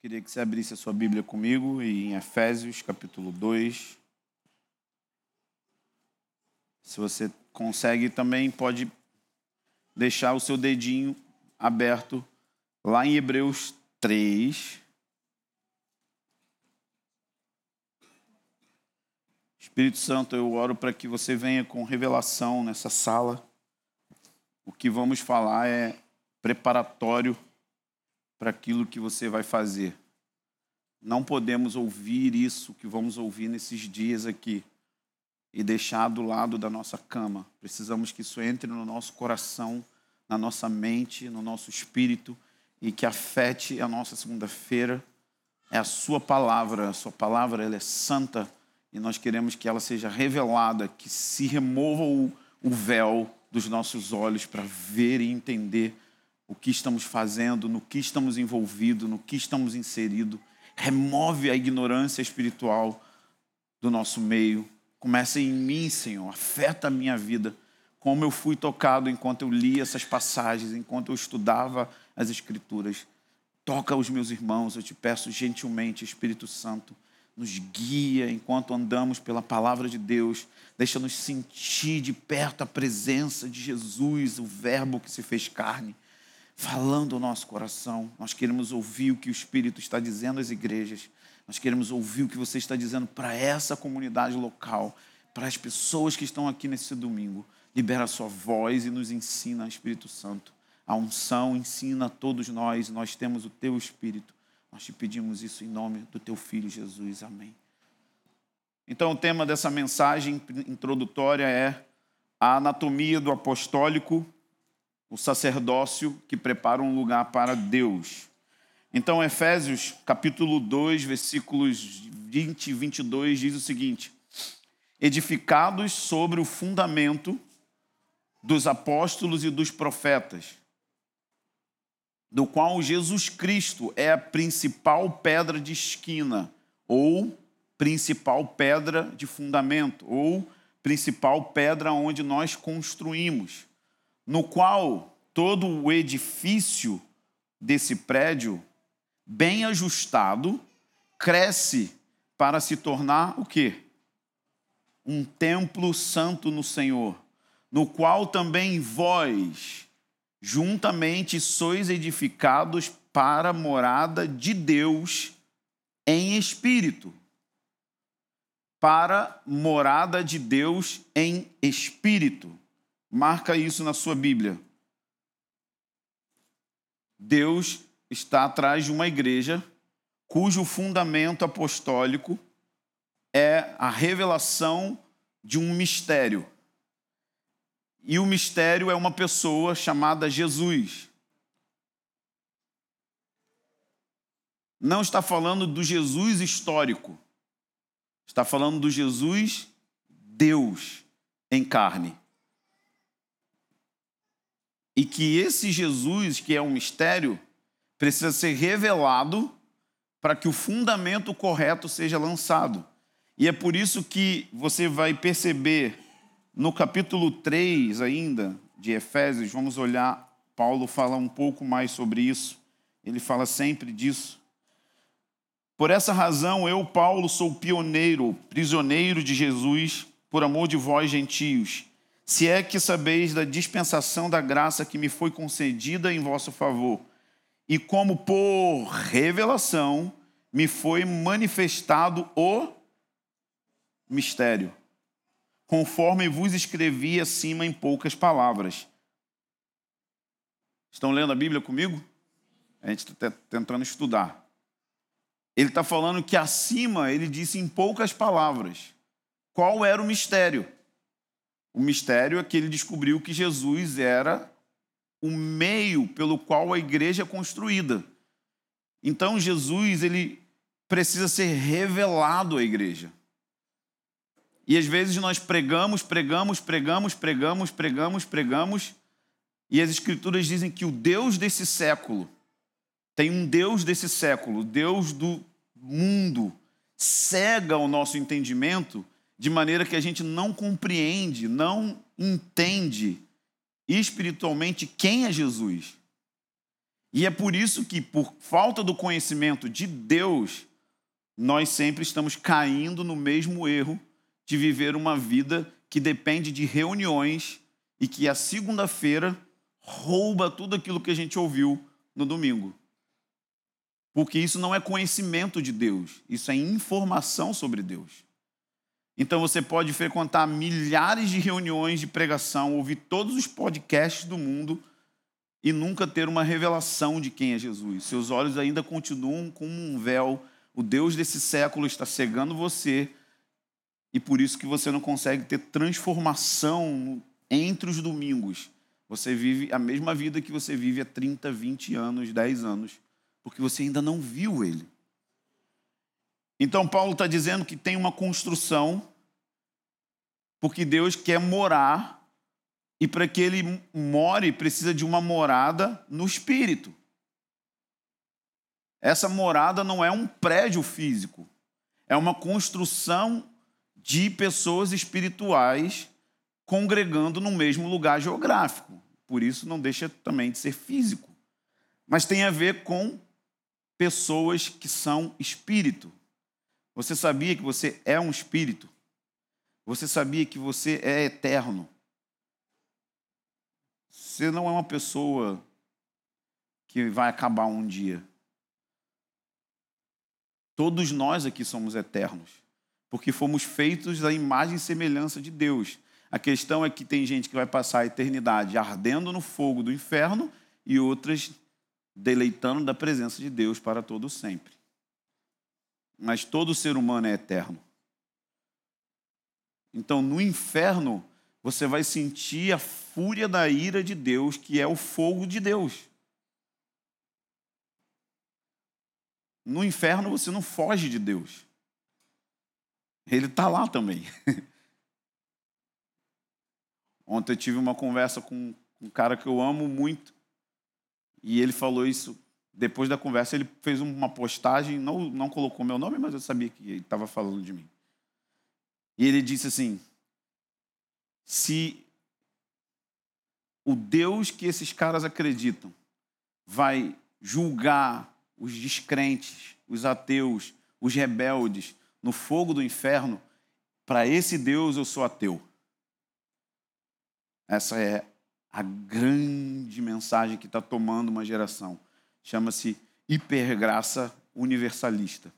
Queria que você abrisse a sua Bíblia comigo em Efésios, capítulo 2. Se você consegue também, pode deixar o seu dedinho aberto lá em Hebreus 3. Espírito Santo, eu oro para que você venha com revelação nessa sala. O que vamos falar é preparatório para aquilo que você vai fazer. Não podemos ouvir isso que vamos ouvir nesses dias aqui e deixar do lado da nossa cama. Precisamos que isso entre no nosso coração, na nossa mente, no nosso espírito e que afete a nossa segunda-feira. É a sua palavra, a sua palavra ela é santa e nós queremos que ela seja revelada, que se remova o, o véu dos nossos olhos para ver e entender o que estamos fazendo, no que estamos envolvidos, no que estamos inseridos. Remove a ignorância espiritual do nosso meio. Começa em mim, Senhor. Afeta a minha vida. Como eu fui tocado enquanto eu li essas passagens, enquanto eu estudava as Escrituras. Toca os meus irmãos, eu te peço gentilmente, Espírito Santo, nos guia enquanto andamos pela palavra de Deus. Deixa-nos sentir de perto a presença de Jesus, o Verbo que se fez carne falando ao nosso coração. Nós queremos ouvir o que o Espírito está dizendo às igrejas. Nós queremos ouvir o que você está dizendo para essa comunidade local, para as pessoas que estão aqui nesse domingo. Libera a sua voz e nos ensina, Espírito Santo. A unção ensina a todos nós, nós temos o teu Espírito. Nós te pedimos isso em nome do teu Filho Jesus. Amém. Então, o tema dessa mensagem introdutória é a anatomia do apostólico o sacerdócio que prepara um lugar para Deus. Então, Efésios, capítulo 2, versículos 20 e 22 diz o seguinte: Edificados sobre o fundamento dos apóstolos e dos profetas, do qual Jesus Cristo é a principal pedra de esquina, ou principal pedra de fundamento, ou principal pedra onde nós construímos no qual todo o edifício desse prédio, bem ajustado, cresce para se tornar o quê? Um templo santo no Senhor, no qual também vós, juntamente, sois edificados para a morada de Deus em espírito. Para morada de Deus em espírito. Marca isso na sua Bíblia. Deus está atrás de uma igreja cujo fundamento apostólico é a revelação de um mistério. E o mistério é uma pessoa chamada Jesus. Não está falando do Jesus histórico. Está falando do Jesus Deus em carne e que esse Jesus, que é um mistério, precisa ser revelado para que o fundamento correto seja lançado. E é por isso que você vai perceber no capítulo 3 ainda de Efésios, vamos olhar, Paulo fala um pouco mais sobre isso. Ele fala sempre disso. Por essa razão, eu, Paulo, sou pioneiro, prisioneiro de Jesus, por amor de vós, gentios se é que sabeis da dispensação da graça que me foi concedida em vosso favor, e como por revelação me foi manifestado o mistério, conforme vos escrevi acima em poucas palavras. Estão lendo a Bíblia comigo? A gente está tentando estudar. Ele está falando que acima ele disse em poucas palavras qual era o mistério. O mistério é que ele descobriu que Jesus era o meio pelo qual a igreja é construída. Então Jesus ele precisa ser revelado à igreja. E às vezes nós pregamos, pregamos, pregamos, pregamos, pregamos, pregamos, e as escrituras dizem que o Deus desse século tem um Deus desse século, Deus do mundo, cega o nosso entendimento de maneira que a gente não compreende, não entende espiritualmente quem é Jesus. E é por isso que, por falta do conhecimento de Deus, nós sempre estamos caindo no mesmo erro de viver uma vida que depende de reuniões e que a segunda-feira rouba tudo aquilo que a gente ouviu no domingo. Porque isso não é conhecimento de Deus, isso é informação sobre Deus. Então você pode frequentar milhares de reuniões de pregação, ouvir todos os podcasts do mundo e nunca ter uma revelação de quem é Jesus. Seus olhos ainda continuam como um véu. O Deus desse século está cegando você e por isso que você não consegue ter transformação entre os domingos. Você vive a mesma vida que você vive há 30, 20 anos, 10 anos, porque você ainda não viu ele. Então, Paulo está dizendo que tem uma construção, porque Deus quer morar, e para que ele more, precisa de uma morada no espírito. Essa morada não é um prédio físico, é uma construção de pessoas espirituais congregando no mesmo lugar geográfico. Por isso não deixa também de ser físico. Mas tem a ver com pessoas que são espírito. Você sabia que você é um espírito? Você sabia que você é eterno? Você não é uma pessoa que vai acabar um dia. Todos nós aqui somos eternos, porque fomos feitos da imagem e semelhança de Deus. A questão é que tem gente que vai passar a eternidade ardendo no fogo do inferno e outras deleitando da presença de Deus para todo sempre mas todo ser humano é eterno. Então, no inferno, você vai sentir a fúria da ira de Deus, que é o fogo de Deus. No inferno, você não foge de Deus. Ele está lá também. Ontem eu tive uma conversa com um cara que eu amo muito, e ele falou isso depois da conversa, ele fez uma postagem, não, não colocou meu nome, mas eu sabia que ele estava falando de mim. E ele disse assim: se o Deus que esses caras acreditam vai julgar os descrentes, os ateus, os rebeldes no fogo do inferno, para esse Deus eu sou ateu. Essa é a grande mensagem que está tomando uma geração chama-se hipergraça universalista.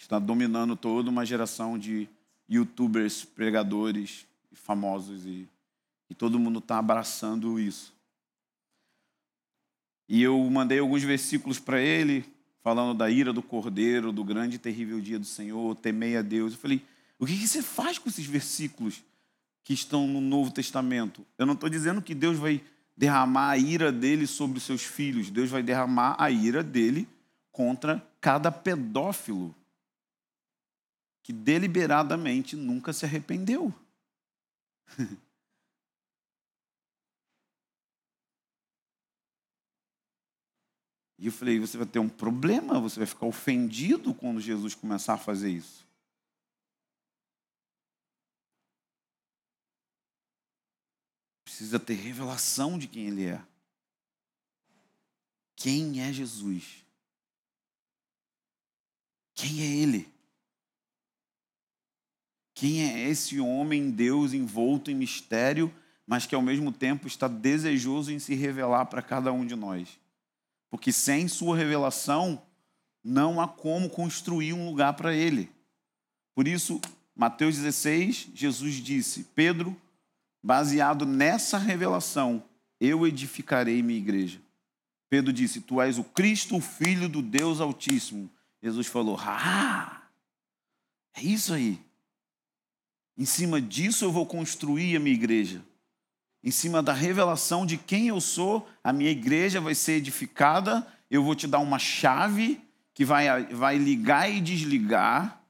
Está dominando toda uma geração de youtubers, pregadores famosos e, e todo mundo está abraçando isso. E eu mandei alguns versículos para ele, falando da ira do cordeiro, do grande e terrível dia do Senhor, temei a Deus. Eu falei, o que você faz com esses versículos que estão no Novo Testamento? Eu não estou dizendo que Deus vai derramar a ira dele sobre os seus filhos. Deus vai derramar a ira dele contra cada pedófilo que deliberadamente nunca se arrependeu. E eu falei: você vai ter um problema, você vai ficar ofendido quando Jesus começar a fazer isso. precisa ter revelação de quem Ele é. Quem é Jesus? Quem é Ele? Quem é esse homem, Deus, envolto em mistério, mas que ao mesmo tempo está desejoso em se revelar para cada um de nós? Porque sem Sua revelação, não há como construir um lugar para Ele. Por isso, Mateus 16, Jesus disse: Pedro, Baseado nessa revelação, eu edificarei minha igreja. Pedro disse: Tu és o Cristo, o Filho do Deus Altíssimo. Jesus falou: Ah, é isso aí. Em cima disso eu vou construir a minha igreja. Em cima da revelação de quem eu sou, a minha igreja vai ser edificada. Eu vou te dar uma chave que vai, vai ligar e desligar,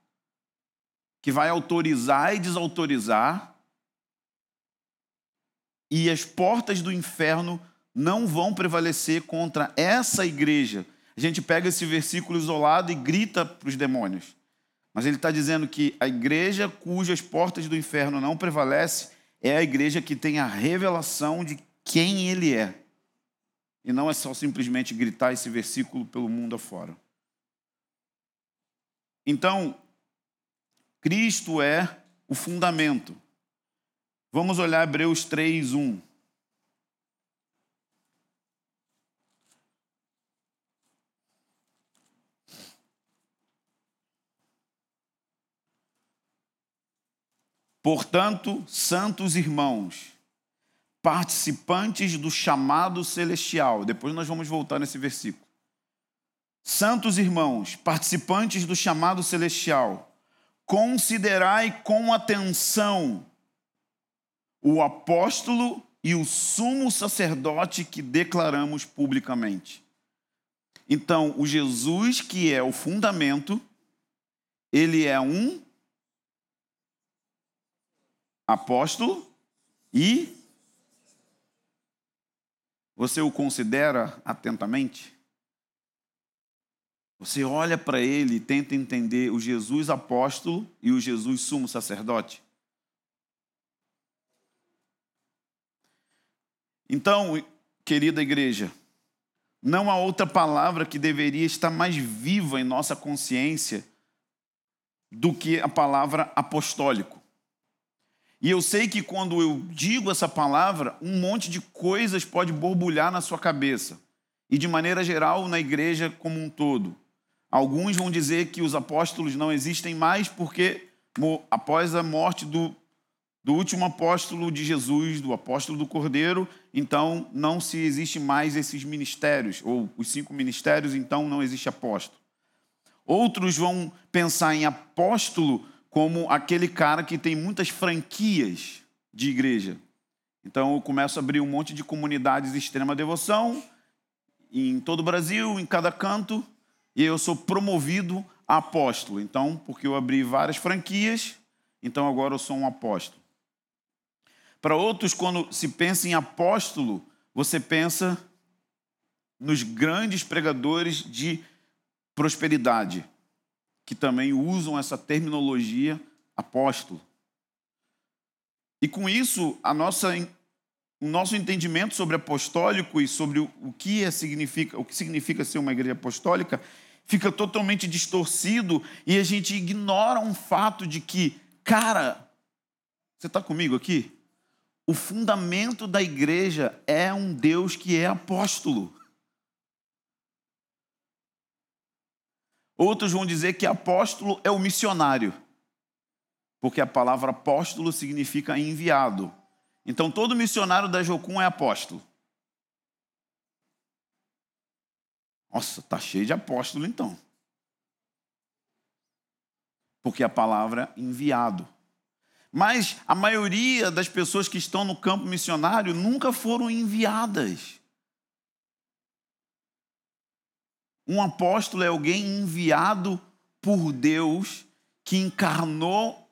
que vai autorizar e desautorizar e as portas do inferno não vão prevalecer contra essa igreja. A gente pega esse versículo isolado e grita para os demônios. Mas ele está dizendo que a igreja cujas portas do inferno não prevalece é a igreja que tem a revelação de quem ele é. E não é só simplesmente gritar esse versículo pelo mundo afora. Então, Cristo é o fundamento. Vamos olhar Hebreus 3, 1. Portanto, santos irmãos, participantes do chamado celestial. Depois nós vamos voltar nesse versículo. Santos irmãos, participantes do chamado celestial, considerai com atenção o apóstolo e o sumo sacerdote que declaramos publicamente. Então, o Jesus que é o fundamento, ele é um apóstolo e você o considera atentamente? Você olha para ele e tenta entender o Jesus apóstolo e o Jesus sumo sacerdote? Então, querida igreja, não há outra palavra que deveria estar mais viva em nossa consciência do que a palavra apostólico. E eu sei que quando eu digo essa palavra, um monte de coisas pode borbulhar na sua cabeça. E de maneira geral, na igreja como um todo. Alguns vão dizer que os apóstolos não existem mais porque, após a morte do, do último apóstolo de Jesus, do apóstolo do Cordeiro, então não se existe mais esses ministérios, ou os cinco ministérios, então não existe apóstolo. Outros vão pensar em apóstolo como aquele cara que tem muitas franquias de igreja. Então eu começo a abrir um monte de comunidades de extrema devoção em todo o Brasil, em cada canto, e eu sou promovido a apóstolo. Então, porque eu abri várias franquias, então agora eu sou um apóstolo. Para outros, quando se pensa em apóstolo, você pensa nos grandes pregadores de prosperidade que também usam essa terminologia apóstolo. E com isso, a nossa, o nosso entendimento sobre apostólico e sobre o que, é, significa, o que significa ser uma igreja apostólica fica totalmente distorcido e a gente ignora um fato de que, cara, você está comigo aqui? O fundamento da igreja é um Deus que é apóstolo. Outros vão dizer que apóstolo é o missionário, porque a palavra apóstolo significa enviado. Então todo missionário da Jocum é apóstolo. Nossa, tá cheio de apóstolo então. Porque a palavra enviado. Mas a maioria das pessoas que estão no campo missionário nunca foram enviadas. Um apóstolo é alguém enviado por Deus que encarnou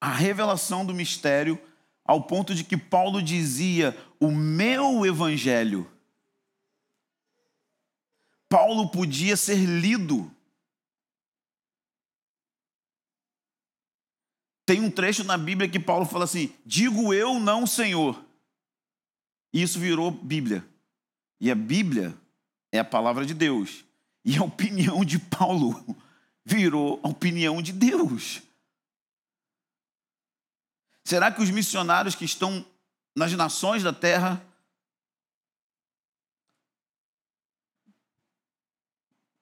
a revelação do mistério ao ponto de que Paulo dizia: "O meu evangelho". Paulo podia ser lido. Tem um trecho na Bíblia que Paulo fala assim: "Digo eu, não, Senhor". E isso virou Bíblia. E a Bíblia é a palavra de Deus. E a opinião de Paulo virou a opinião de Deus. Será que os missionários que estão nas nações da terra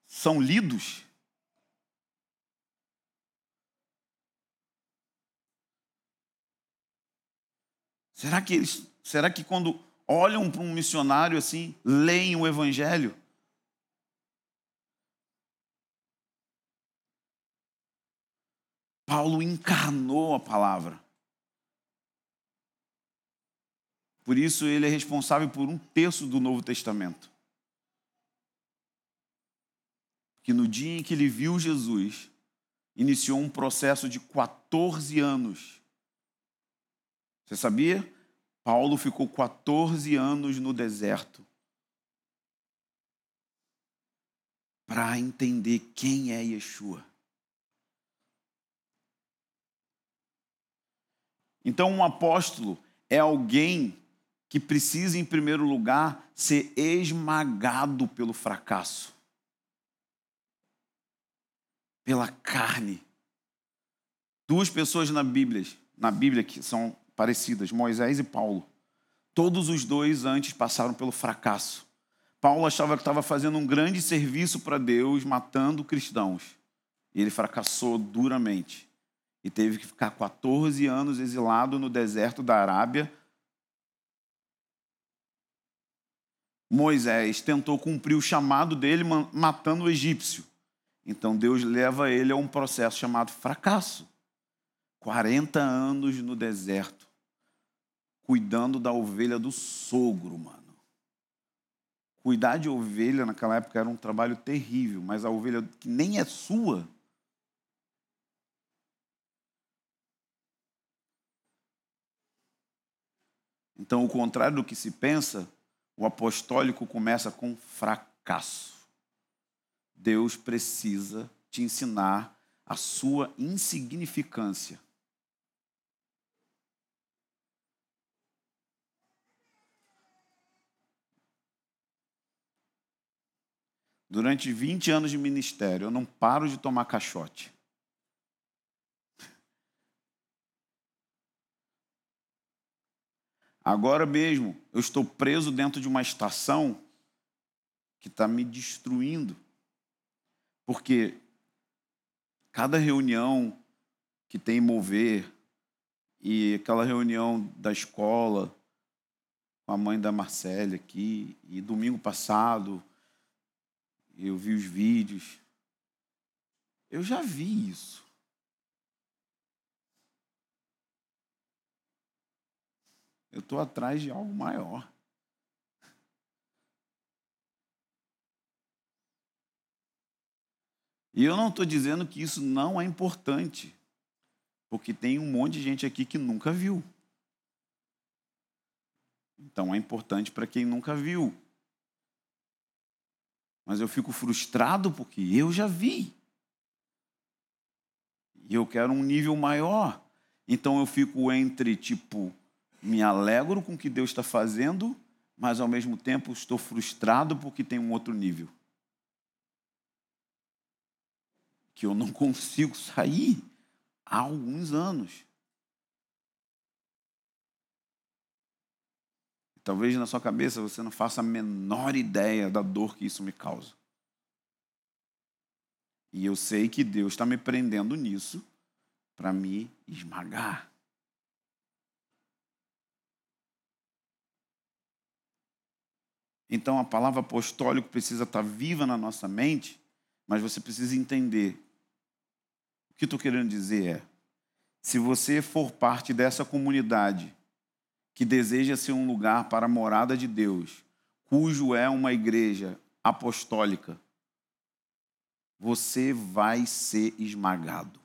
são lidos? Será que eles, será que quando olham para um missionário assim, leem o evangelho? Paulo encarnou a palavra. Por isso, ele é responsável por um terço do Novo Testamento. Que no dia em que ele viu Jesus, iniciou um processo de 14 anos. Você sabia? Paulo ficou 14 anos no deserto para entender quem é Yeshua. Então, um apóstolo é alguém que precisa, em primeiro lugar, ser esmagado pelo fracasso, pela carne. Duas pessoas na Bíblia, na Bíblia que são parecidas, Moisés e Paulo. Todos os dois antes passaram pelo fracasso. Paulo achava que estava fazendo um grande serviço para Deus, matando cristãos. E ele fracassou duramente. E teve que ficar 14 anos exilado no deserto da Arábia. Moisés tentou cumprir o chamado dele matando o egípcio. Então Deus leva ele a um processo chamado fracasso. 40 anos no deserto, cuidando da ovelha do sogro, mano. Cuidar de ovelha naquela época era um trabalho terrível, mas a ovelha que nem é sua, Então, o contrário do que se pensa, o apostólico começa com fracasso. Deus precisa te ensinar a sua insignificância. Durante 20 anos de ministério, eu não paro de tomar caixote. Agora mesmo, eu estou preso dentro de uma estação que está me destruindo. Porque cada reunião que tem mover, e aquela reunião da escola com a mãe da Marcela aqui, e domingo passado eu vi os vídeos. Eu já vi isso. Eu estou atrás de algo maior. E eu não estou dizendo que isso não é importante, porque tem um monte de gente aqui que nunca viu. Então é importante para quem nunca viu. Mas eu fico frustrado porque eu já vi. E eu quero um nível maior. Então eu fico entre, tipo, me alegro com o que Deus está fazendo, mas ao mesmo tempo estou frustrado porque tem um outro nível. Que eu não consigo sair há alguns anos. Talvez na sua cabeça você não faça a menor ideia da dor que isso me causa. E eu sei que Deus está me prendendo nisso para me esmagar. Então a palavra apostólico precisa estar viva na nossa mente, mas você precisa entender. O que estou querendo dizer é: se você for parte dessa comunidade que deseja ser um lugar para a morada de Deus, cujo é uma igreja apostólica, você vai ser esmagado.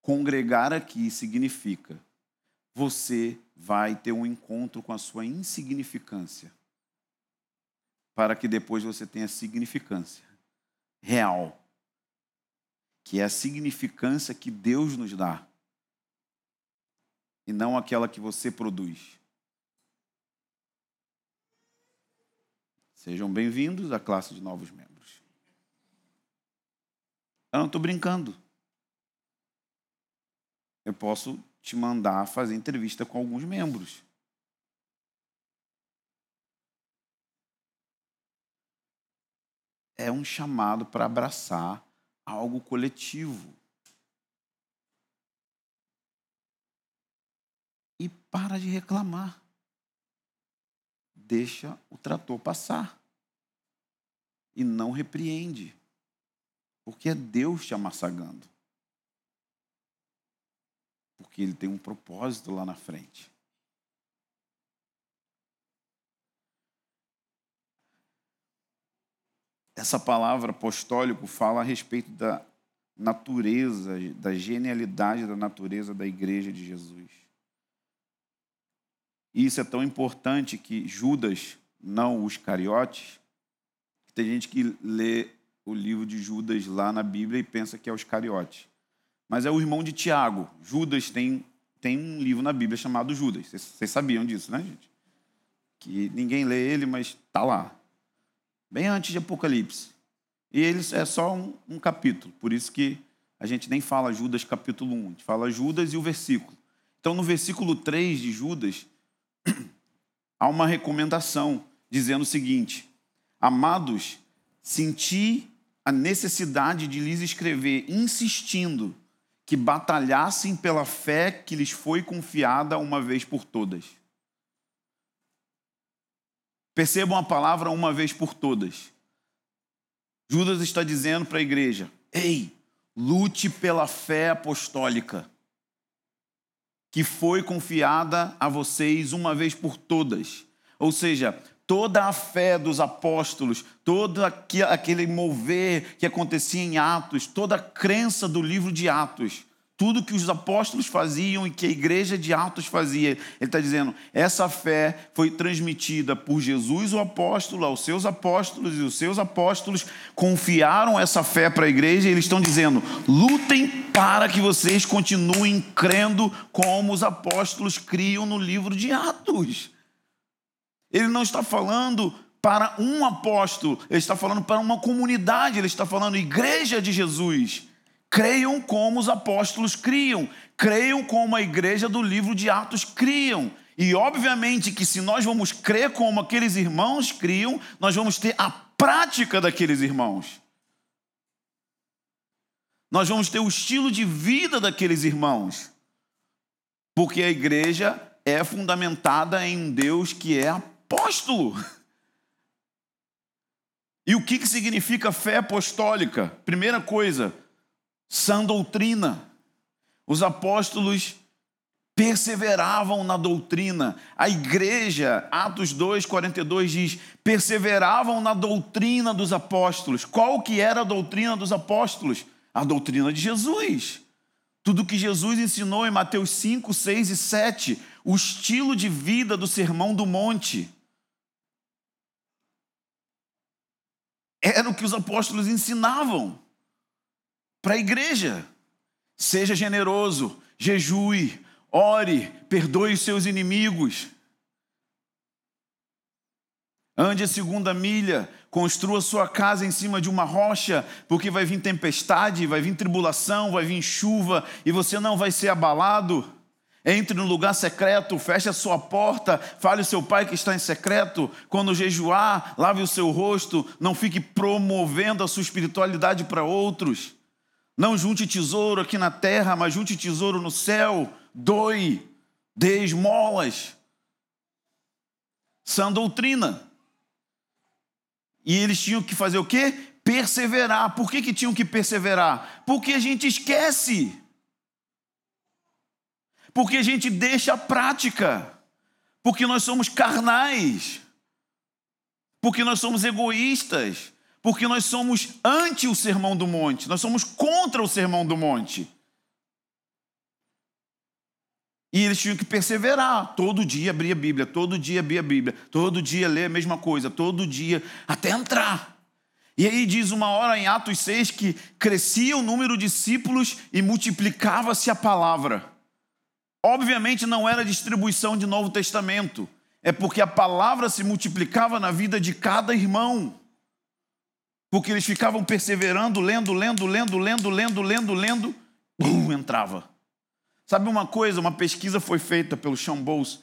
Congregar aqui significa você vai ter um encontro com a sua insignificância, para que depois você tenha significância real, que é a significância que Deus nos dá, e não aquela que você produz. Sejam bem-vindos à classe de novos membros. Eu não estou brincando. Eu posso te mandar fazer entrevista com alguns membros. É um chamado para abraçar algo coletivo. E para de reclamar. Deixa o trator passar. E não repreende. Porque é Deus te amassagando porque ele tem um propósito lá na frente. Essa palavra apostólico fala a respeito da natureza, da genialidade da natureza da igreja de Jesus. E isso é tão importante que Judas, não os cariotes, tem gente que lê o livro de Judas lá na Bíblia e pensa que é os cariotes mas é o irmão de Tiago. Judas tem tem um livro na Bíblia chamado Judas. Vocês sabiam disso, né, gente? Que ninguém lê ele, mas tá lá. Bem antes de Apocalipse. E ele é só um, um capítulo, por isso que a gente nem fala Judas capítulo 1, a gente fala Judas e o versículo. Então, no versículo 3 de Judas, há uma recomendação dizendo o seguinte: Amados, senti a necessidade de lhes escrever, insistindo que batalhassem pela fé que lhes foi confiada uma vez por todas. Percebam a palavra uma vez por todas. Judas está dizendo para a igreja: ei, lute pela fé apostólica que foi confiada a vocês uma vez por todas. Ou seja, toda a fé dos apóstolos, todo aquele mover que acontecia em Atos, toda a crença do livro de Atos tudo que os apóstolos faziam e que a igreja de Atos fazia. Ele está dizendo: essa fé foi transmitida por Jesus, o apóstolo, aos seus apóstolos, e os seus apóstolos confiaram essa fé para a igreja, e eles estão dizendo: lutem para que vocês continuem crendo como os apóstolos criam no livro de Atos. Ele não está falando para um apóstolo, ele está falando para uma comunidade, ele está falando igreja de Jesus. Creiam como os apóstolos criam, creiam como a igreja do livro de Atos criam. E obviamente que se nós vamos crer como aqueles irmãos criam, nós vamos ter a prática daqueles irmãos. Nós vamos ter o estilo de vida daqueles irmãos. Porque a igreja é fundamentada em um Deus que é apóstolo. E o que significa fé apostólica? Primeira coisa, sã doutrina. Os apóstolos perseveravam na doutrina. A igreja, Atos 2, 42 diz, perseveravam na doutrina dos apóstolos. Qual que era a doutrina dos apóstolos? A doutrina de Jesus. Tudo que Jesus ensinou em Mateus 5, 6 e 7, o estilo de vida do Sermão do Monte. Era o que os apóstolos ensinavam para a igreja. Seja generoso, jejue, ore, perdoe os seus inimigos. Ande a segunda milha, construa sua casa em cima de uma rocha, porque vai vir tempestade, vai vir tribulação, vai vir chuva e você não vai ser abalado. Entre no lugar secreto, feche a sua porta, fale ao seu pai que está em secreto. Quando jejuar, lave o seu rosto, não fique promovendo a sua espiritualidade para outros. Não junte tesouro aqui na terra, mas junte tesouro no céu. Doe, dê esmolas. Sã doutrina. E eles tinham que fazer o quê? Perseverar. Por que, que tinham que perseverar? Porque a gente esquece. Porque a gente deixa a prática. Porque nós somos carnais. Porque nós somos egoístas porque nós somos anti o sermão do monte, nós somos contra o sermão do monte. E eles tinham que perseverar, todo dia abrir a Bíblia, todo dia abrir a Bíblia, todo dia ler a mesma coisa, todo dia, até entrar. E aí diz uma hora em Atos 6 que crescia o número de discípulos e multiplicava-se a palavra. Obviamente não era distribuição de Novo Testamento, é porque a palavra se multiplicava na vida de cada irmão porque eles ficavam perseverando, lendo, lendo, lendo, lendo, lendo, lendo, lendo, bum, entrava. Sabe uma coisa? Uma pesquisa foi feita pelo Sean Bowles,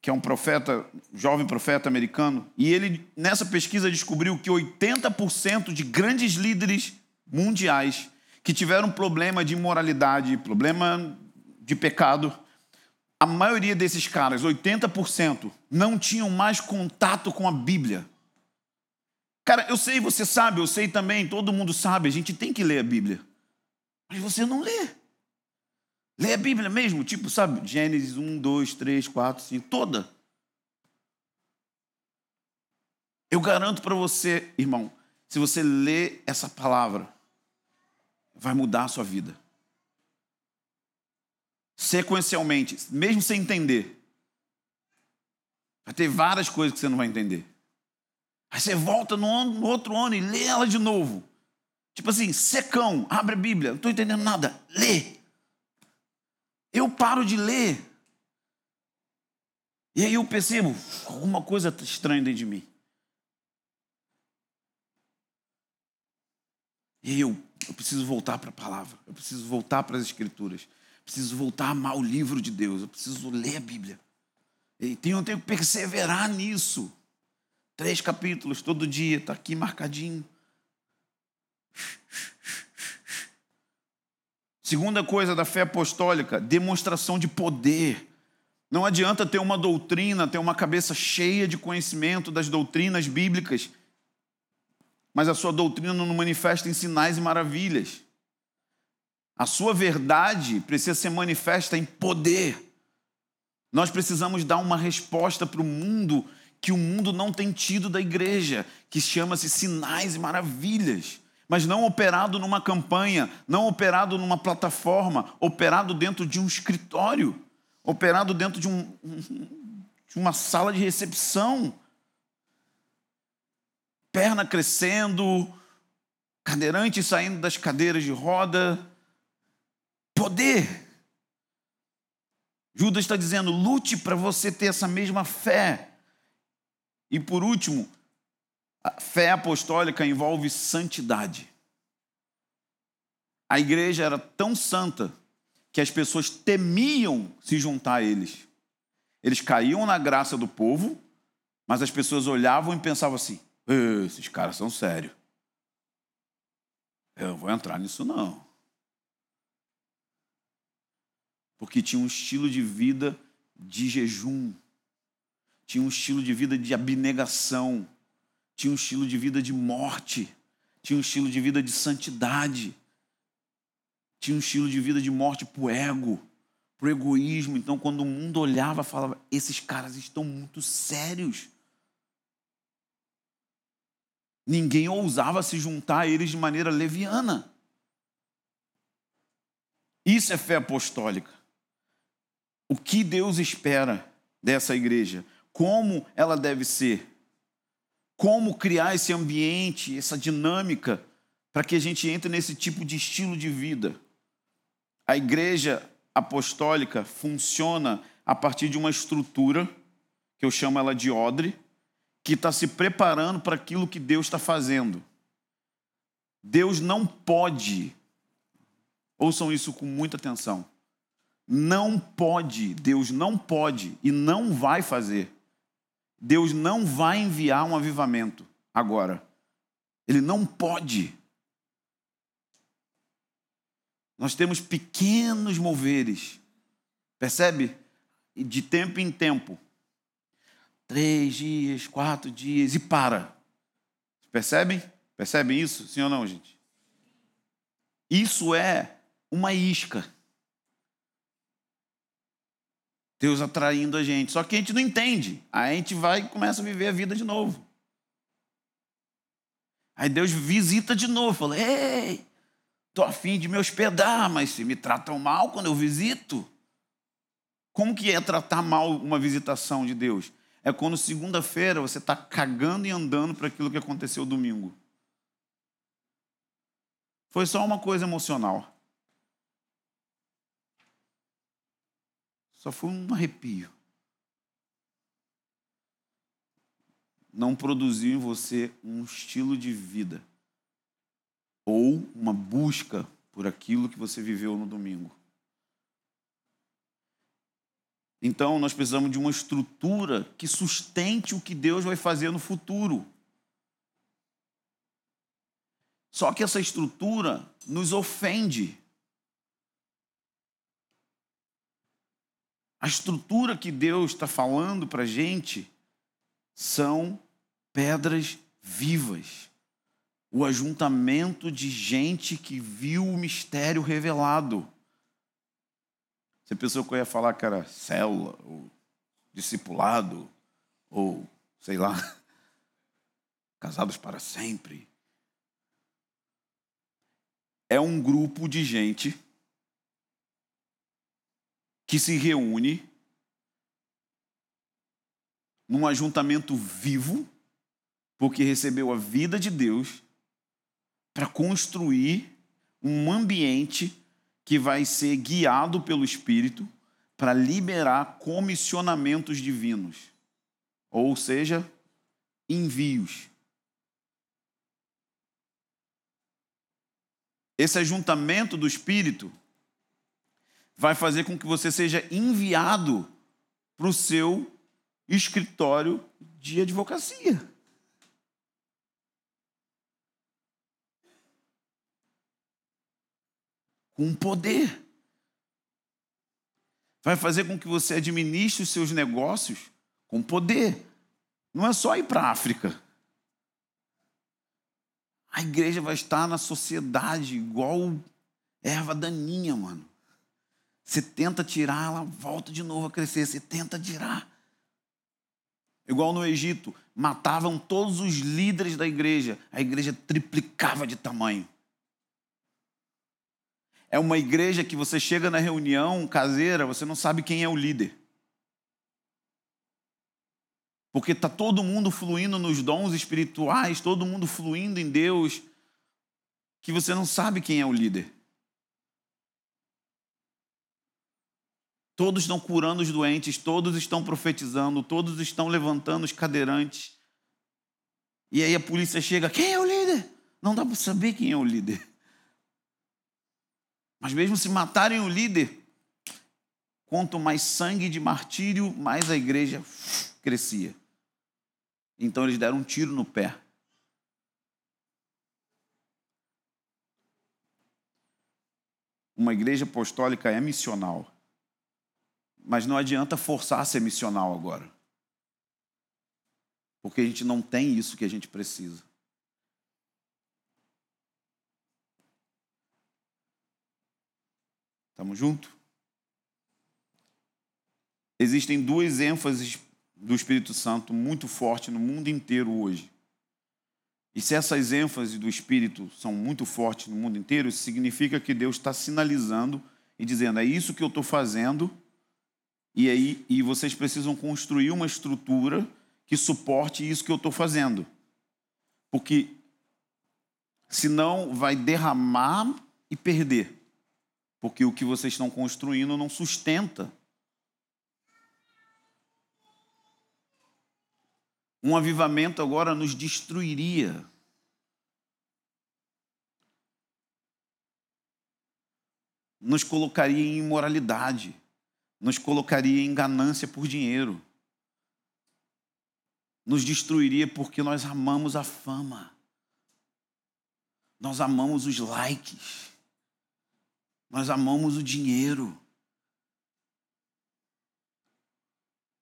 que é um profeta, jovem profeta americano, e ele nessa pesquisa descobriu que 80% de grandes líderes mundiais que tiveram problema de imoralidade, problema de pecado, a maioria desses caras, 80%, não tinham mais contato com a Bíblia. Cara, eu sei, você sabe, eu sei também, todo mundo sabe, a gente tem que ler a Bíblia. Mas você não lê. Lê a Bíblia mesmo, tipo, sabe, Gênesis 1, 2, 3, 4, 5, toda. Eu garanto para você, irmão, se você ler essa palavra, vai mudar a sua vida. Sequencialmente, mesmo sem entender. Vai ter várias coisas que você não vai entender. Aí você volta no, ano, no outro ano e lê ela de novo. Tipo assim, secão, abre a Bíblia, não estou entendendo nada, lê. Eu paro de ler. E aí eu percebo, alguma coisa tá estranha dentro de mim. E aí eu, eu preciso voltar para a palavra, eu preciso voltar para as escrituras, preciso voltar a amar o livro de Deus, eu preciso ler a Bíblia. E tenho, tenho que perseverar nisso. Três capítulos todo dia, está aqui marcadinho. Segunda coisa da fé apostólica, demonstração de poder. Não adianta ter uma doutrina, ter uma cabeça cheia de conhecimento das doutrinas bíblicas, mas a sua doutrina não manifesta em sinais e maravilhas. A sua verdade precisa ser manifesta em poder. Nós precisamos dar uma resposta para o mundo que o mundo não tem tido da igreja, que chama-se sinais e maravilhas mas não operado numa campanha, não operado numa plataforma, operado dentro de um escritório, operado dentro de, um, de uma sala de recepção. Perna crescendo, cadeirante saindo das cadeiras de roda. Poder. Judas está dizendo: lute para você ter essa mesma fé. E por último, a fé apostólica envolve santidade. A igreja era tão santa que as pessoas temiam se juntar a eles. Eles caíam na graça do povo, mas as pessoas olhavam e pensavam assim: esses caras são sérios. Eu não vou entrar nisso, não. Porque tinha um estilo de vida de jejum, tinha um estilo de vida de abnegação, tinha um estilo de vida de morte, tinha um estilo de vida de santidade, tinha um estilo de vida de morte para o ego, para o egoísmo. Então, quando o mundo olhava, falava: esses caras estão muito sérios. Ninguém ousava se juntar a eles de maneira leviana. Isso é fé apostólica. O que Deus espera dessa igreja? Como ela deve ser? como criar esse ambiente, essa dinâmica, para que a gente entre nesse tipo de estilo de vida. A igreja apostólica funciona a partir de uma estrutura, que eu chamo ela de odre, que está se preparando para aquilo que Deus está fazendo. Deus não pode, ouçam isso com muita atenção, não pode, Deus não pode e não vai fazer Deus não vai enviar um avivamento agora. Ele não pode. Nós temos pequenos moveres, percebe? De tempo em tempo. Três dias, quatro dias e para. Percebem? Percebem isso? Sim ou não, gente? Isso é uma isca. Deus atraindo a gente. Só que a gente não entende. Aí a gente vai e começa a viver a vida de novo. Aí Deus visita de novo. Fala: Ei, estou afim de me hospedar, mas se me tratam mal quando eu visito. Como que é tratar mal uma visitação de Deus? É quando segunda-feira você está cagando e andando para aquilo que aconteceu domingo. Foi só uma coisa emocional. Só foi um arrepio. Não produziu em você um estilo de vida ou uma busca por aquilo que você viveu no domingo. Então, nós precisamos de uma estrutura que sustente o que Deus vai fazer no futuro. Só que essa estrutura nos ofende. A estrutura que Deus está falando para a gente são pedras vivas. O ajuntamento de gente que viu o mistério revelado. Você pensou que eu ia falar que era célula, ou discipulado, ou sei lá, casados para sempre. É um grupo de gente que se reúne num ajuntamento vivo, porque recebeu a vida de Deus, para construir um ambiente que vai ser guiado pelo Espírito para liberar comissionamentos divinos, ou seja, envios. Esse ajuntamento do Espírito vai fazer com que você seja enviado para o seu escritório de advocacia. Com poder. Vai fazer com que você administre os seus negócios com poder. Não é só ir para a África. A igreja vai estar na sociedade igual erva daninha, mano. Você tenta tirar, ela volta de novo a crescer. Você tenta tirar. Igual no Egito, matavam todos os líderes da igreja. A igreja triplicava de tamanho. É uma igreja que você chega na reunião caseira, você não sabe quem é o líder. Porque está todo mundo fluindo nos dons espirituais, todo mundo fluindo em Deus, que você não sabe quem é o líder. Todos estão curando os doentes, todos estão profetizando, todos estão levantando os cadeirantes. E aí a polícia chega: quem é o líder? Não dá para saber quem é o líder. Mas mesmo se matarem o líder, quanto mais sangue de martírio, mais a igreja crescia. Então eles deram um tiro no pé. Uma igreja apostólica é missional. Mas não adianta forçar a ser missional agora. Porque a gente não tem isso que a gente precisa. Estamos juntos? Existem duas ênfases do Espírito Santo muito forte no mundo inteiro hoje. E se essas ênfases do Espírito são muito fortes no mundo inteiro, significa que Deus está sinalizando e dizendo: é isso que eu estou fazendo, e aí e vocês precisam construir uma estrutura que suporte isso que eu estou fazendo. Porque senão vai derramar e perder. Porque o que vocês estão construindo não sustenta Um avivamento agora nos destruiria. Nos colocaria em imoralidade, nos colocaria em ganância por dinheiro, nos destruiria porque nós amamos a fama, nós amamos os likes, nós amamos o dinheiro.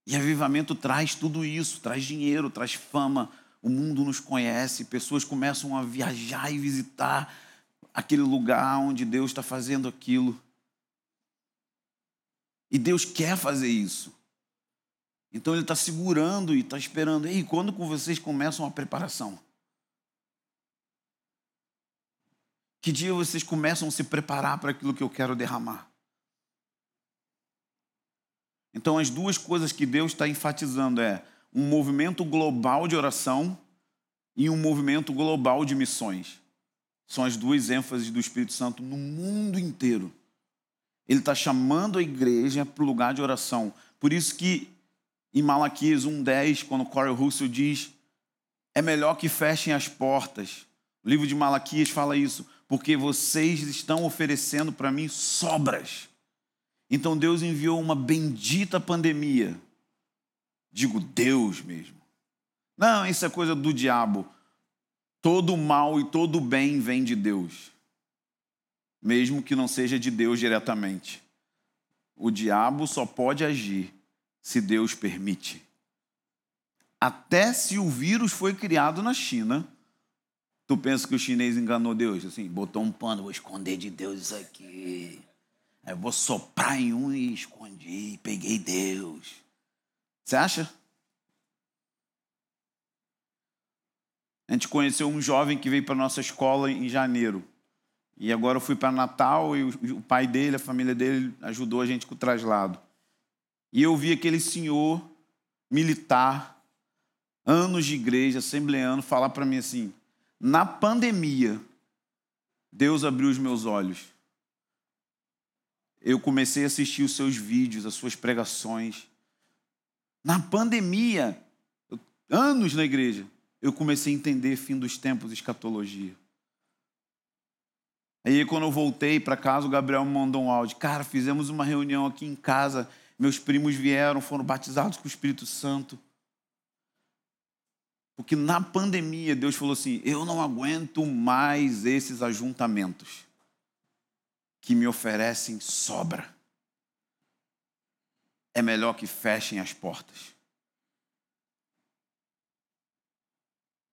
E avivamento traz tudo isso, traz dinheiro, traz fama. O mundo nos conhece, pessoas começam a viajar e visitar aquele lugar onde Deus está fazendo aquilo. E Deus quer fazer isso. Então Ele está segurando e está esperando. Ei, quando vocês começam a preparação? Que dia vocês começam a se preparar para aquilo que eu quero derramar? Então, as duas coisas que Deus está enfatizando é um movimento global de oração e um movimento global de missões. São as duas ênfases do Espírito Santo no mundo inteiro. Ele está chamando a igreja para o lugar de oração. Por isso que em Malaquias 1,10, quando Corey Russell diz é melhor que fechem as portas. O livro de Malaquias fala isso, porque vocês estão oferecendo para mim sobras. Então Deus enviou uma bendita pandemia. Digo Deus mesmo. Não, isso é coisa do diabo. Todo mal e todo bem vem de Deus, mesmo que não seja de Deus diretamente. O diabo só pode agir se Deus permite. Até se o vírus foi criado na China, tu pensa que o chinês enganou Deus? Assim, botou um pano, vou esconder de Deus isso aqui. Eu vou soprar em um e escondi, peguei Deus. Você acha? A gente conheceu um jovem que veio para nossa escola em janeiro. E agora eu fui para Natal e o pai dele, a família dele, ajudou a gente com o traslado. E eu vi aquele senhor militar, anos de igreja, assembleando, falar para mim assim: na pandemia, Deus abriu os meus olhos eu comecei a assistir os seus vídeos, as suas pregações. Na pandemia, anos na igreja, eu comecei a entender fim dos tempos, escatologia. Aí quando eu voltei para casa, o Gabriel me mandou um áudio. Cara, fizemos uma reunião aqui em casa, meus primos vieram, foram batizados com o Espírito Santo. Porque na pandemia Deus falou assim: eu não aguento mais esses ajuntamentos que me oferecem sobra. É melhor que fechem as portas.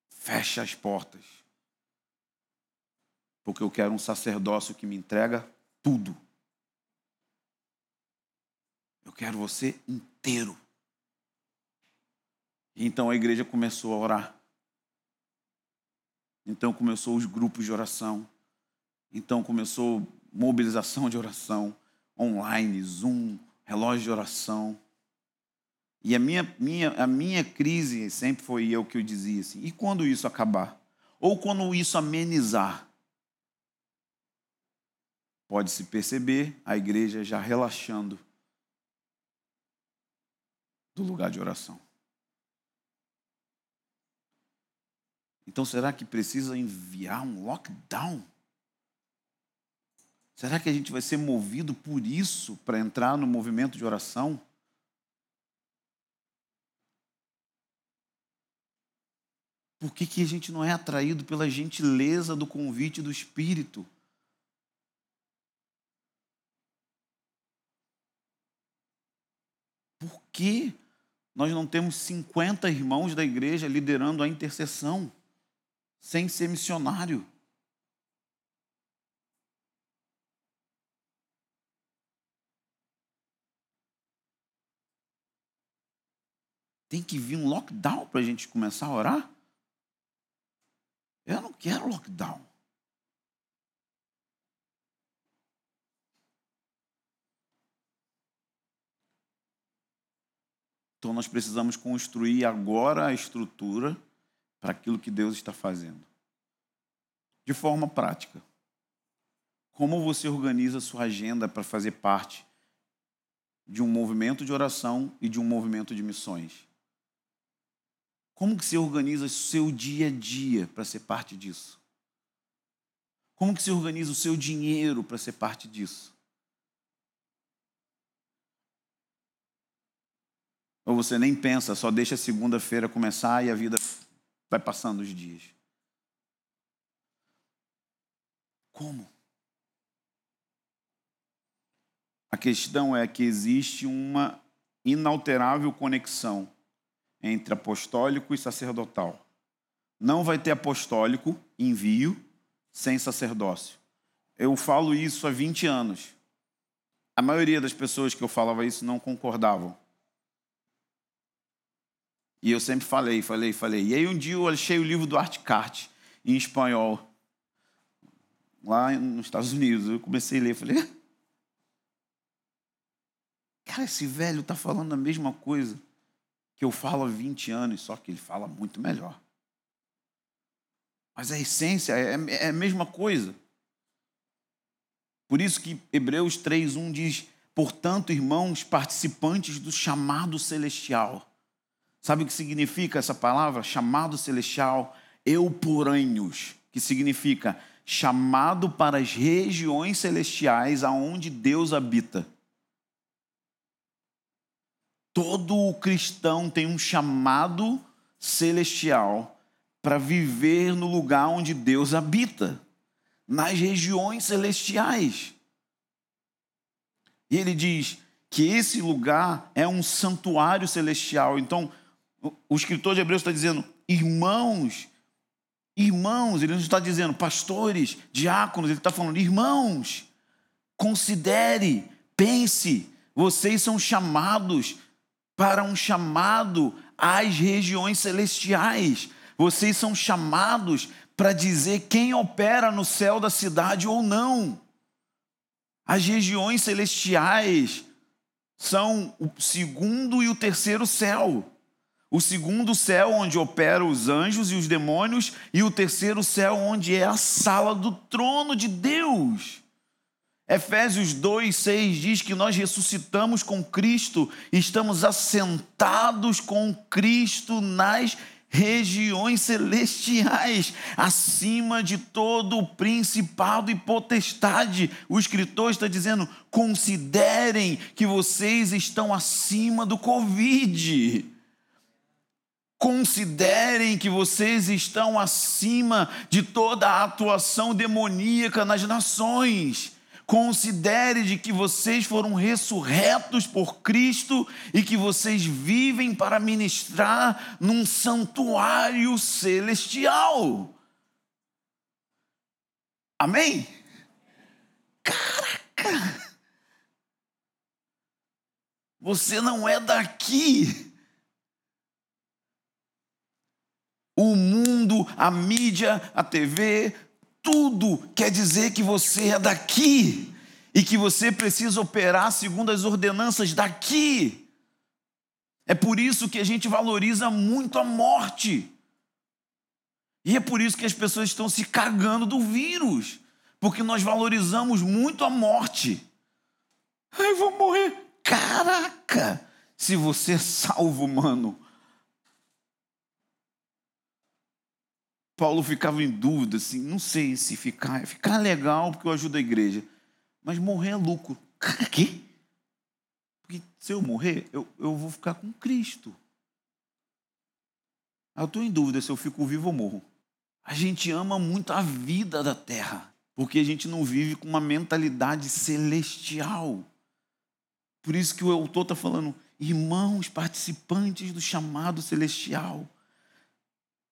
Feche as portas. Porque eu quero um sacerdócio que me entrega tudo. Eu quero você inteiro. Então a igreja começou a orar. Então começou os grupos de oração. Então começou mobilização de oração online, Zoom, relógio de oração. E a minha, minha, a minha crise sempre foi eu que eu dizia assim: e quando isso acabar? Ou quando isso amenizar? Pode-se perceber a igreja já relaxando do lugar de oração. Então, será que precisa enviar um lockdown? Será que a gente vai ser movido por isso para entrar no movimento de oração? Por que, que a gente não é atraído pela gentileza do convite do Espírito? Por que nós não temos 50 irmãos da igreja liderando a intercessão? sem ser missionário. Tem que vir um lockdown para a gente começar a orar? Eu não quero lockdown. Então nós precisamos construir agora a estrutura para aquilo que Deus está fazendo. De forma prática. Como você organiza a sua agenda para fazer parte de um movimento de oração e de um movimento de missões? Como que você organiza o seu dia a dia para ser parte disso? Como que você organiza o seu dinheiro para ser parte disso? Ou você nem pensa, só deixa a segunda-feira começar e a vida vai passando os dias. Como? A questão é que existe uma inalterável conexão entre apostólico e sacerdotal. Não vai ter apostólico, envio, sem sacerdócio. Eu falo isso há 20 anos. A maioria das pessoas que eu falava isso não concordavam. E eu sempre falei, falei, falei. E aí um dia eu achei o livro do Art Cart em espanhol, lá nos Estados Unidos. Eu comecei a ler, falei, cara, esse velho está falando a mesma coisa que eu falo há 20 anos, só que ele fala muito melhor. Mas a essência é, é a mesma coisa. Por isso que Hebreus 3:1 diz: "Portanto, irmãos, participantes do chamado celestial, Sabe o que significa essa palavra? Chamado celestial, euporânhos, que significa chamado para as regiões celestiais aonde Deus habita. Todo cristão tem um chamado celestial para viver no lugar onde Deus habita, nas regiões celestiais. E ele diz que esse lugar é um santuário celestial. Então, o escritor de Hebreus está dizendo, irmãos, irmãos, ele não está dizendo pastores, diáconos, ele está falando, irmãos, considere, pense, vocês são chamados para um chamado às regiões celestiais. Vocês são chamados para dizer quem opera no céu da cidade ou não. As regiões celestiais são o segundo e o terceiro céu o segundo céu onde operam os anjos e os demônios, e o terceiro céu onde é a sala do trono de Deus. Efésios 2, 6 diz que nós ressuscitamos com Cristo, estamos assentados com Cristo nas regiões celestiais, acima de todo o principado e potestade. O escritor está dizendo: considerem que vocês estão acima do Covid. Considerem que vocês estão acima de toda a atuação demoníaca nas nações. Considere de que vocês foram ressurretos por Cristo e que vocês vivem para ministrar num santuário celestial. Amém? Caraca! Você não é daqui. O mundo, a mídia, a TV, tudo quer dizer que você é daqui e que você precisa operar segundo as ordenanças daqui. É por isso que a gente valoriza muito a morte. E é por isso que as pessoas estão se cagando do vírus, porque nós valorizamos muito a morte. Ai, vou morrer. Caraca! Se você é salvo, mano, Paulo ficava em dúvida, assim, não sei se ficar, ficar legal porque eu ajudo a igreja, mas morrer é lucro. Quê? Porque se eu morrer, eu, eu vou ficar com Cristo. Eu estou em dúvida se eu fico vivo ou morro. A gente ama muito a vida da terra, porque a gente não vive com uma mentalidade celestial. Por isso que o autor está falando, irmãos participantes do chamado celestial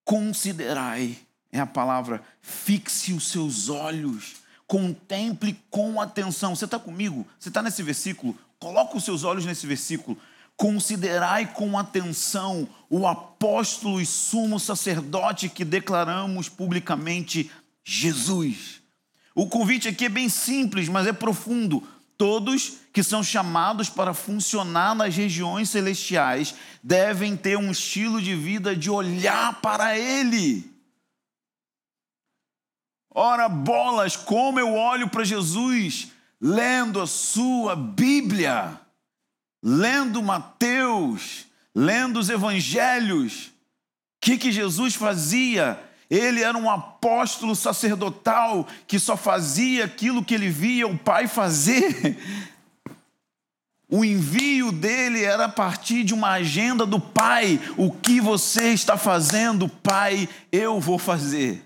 considerai, é a palavra, fixe os seus olhos, contemple com atenção. Você está comigo? Você está nesse versículo? Coloca os seus olhos nesse versículo. Considerai com atenção o apóstolo e sumo sacerdote que declaramos publicamente, Jesus. O convite aqui é bem simples, mas é profundo. Todos que são chamados para funcionar nas regiões celestiais devem ter um estilo de vida de olhar para Ele. Ora, bolas, como eu olho para Jesus lendo a sua Bíblia, lendo Mateus, lendo os evangelhos. O que, que Jesus fazia? Ele era um apóstolo sacerdotal que só fazia aquilo que ele via o Pai fazer. O envio dele era a partir de uma agenda do Pai. O que você está fazendo, Pai, eu vou fazer.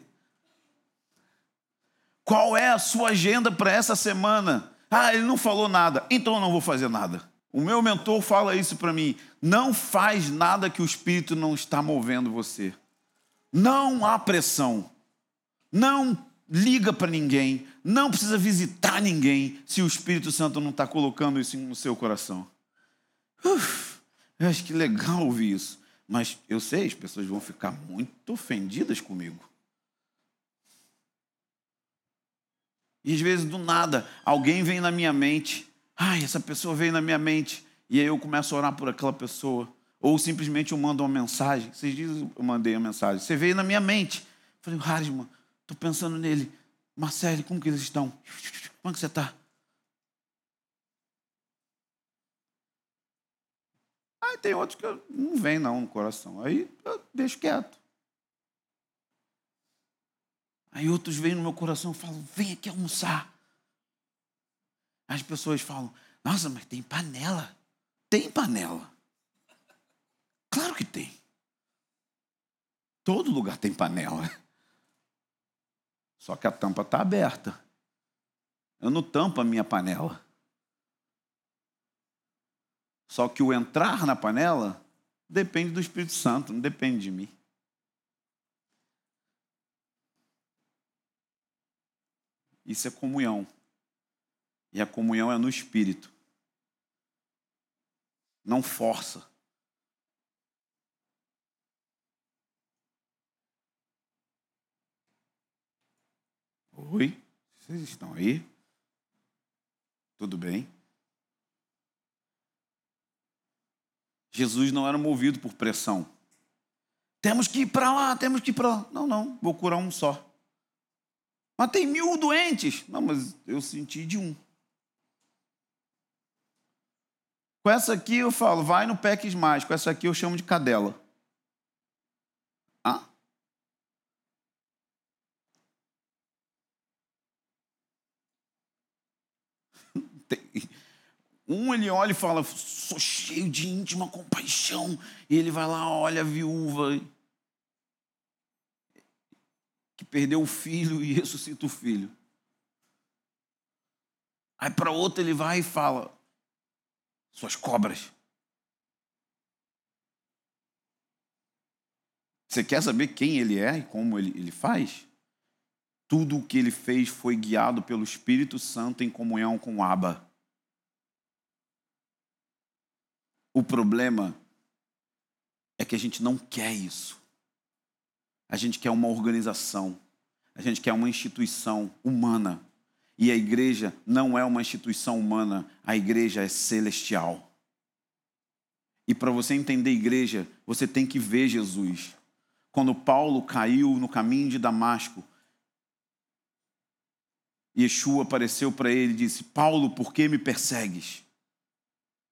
Qual é a sua agenda para essa semana? Ah, ele não falou nada, então eu não vou fazer nada. O meu mentor fala isso para mim. Não faz nada que o Espírito não está movendo você. Não há pressão. Não liga para ninguém. Não precisa visitar ninguém se o Espírito Santo não está colocando isso no seu coração. Uf, eu acho que legal ouvir isso. Mas eu sei, as pessoas vão ficar muito ofendidas comigo. E às vezes, do nada, alguém vem na minha mente. Ai, essa pessoa veio na minha mente. E aí eu começo a orar por aquela pessoa. Ou simplesmente eu mando uma mensagem. Vocês dizem, eu mandei a mensagem. Você veio na minha mente. Eu falei, Harisman, estou pensando nele. Marcelo, como que eles estão? Como é que você está? Aí tem outros que não vem não no coração. Aí eu deixo quieto. Aí outros vêm no meu coração e falam, vem aqui almoçar. As pessoas falam, nossa, mas tem panela. Tem panela. Claro que tem. Todo lugar tem panela. Só que a tampa está aberta. Eu não tampo a minha panela. Só que o entrar na panela depende do Espírito Santo, não depende de mim. Isso é comunhão. E a comunhão é no Espírito. Não força. Oi, vocês estão aí? Tudo bem? Jesus não era movido por pressão. Temos que ir para lá, temos que ir para lá. Não, não, vou curar um só. Mas tem mil doentes. Não, mas eu senti de um. Com essa aqui eu falo, vai no PECs mais. Com essa aqui eu chamo de cadela. Um ele olha e fala, sou cheio de íntima compaixão. E ele vai lá, olha a viúva que perdeu o filho e ressuscita o filho. Aí para outro ele vai e fala, suas cobras. Você quer saber quem ele é e como ele, ele faz? Tudo o que ele fez foi guiado pelo Espírito Santo em comunhão com Abba. O problema é que a gente não quer isso. A gente quer uma organização. A gente quer uma instituição humana. E a igreja não é uma instituição humana, a igreja é celestial. E para você entender igreja, você tem que ver Jesus. Quando Paulo caiu no caminho de Damasco, Yeshua apareceu para ele e disse: Paulo, por que me persegues?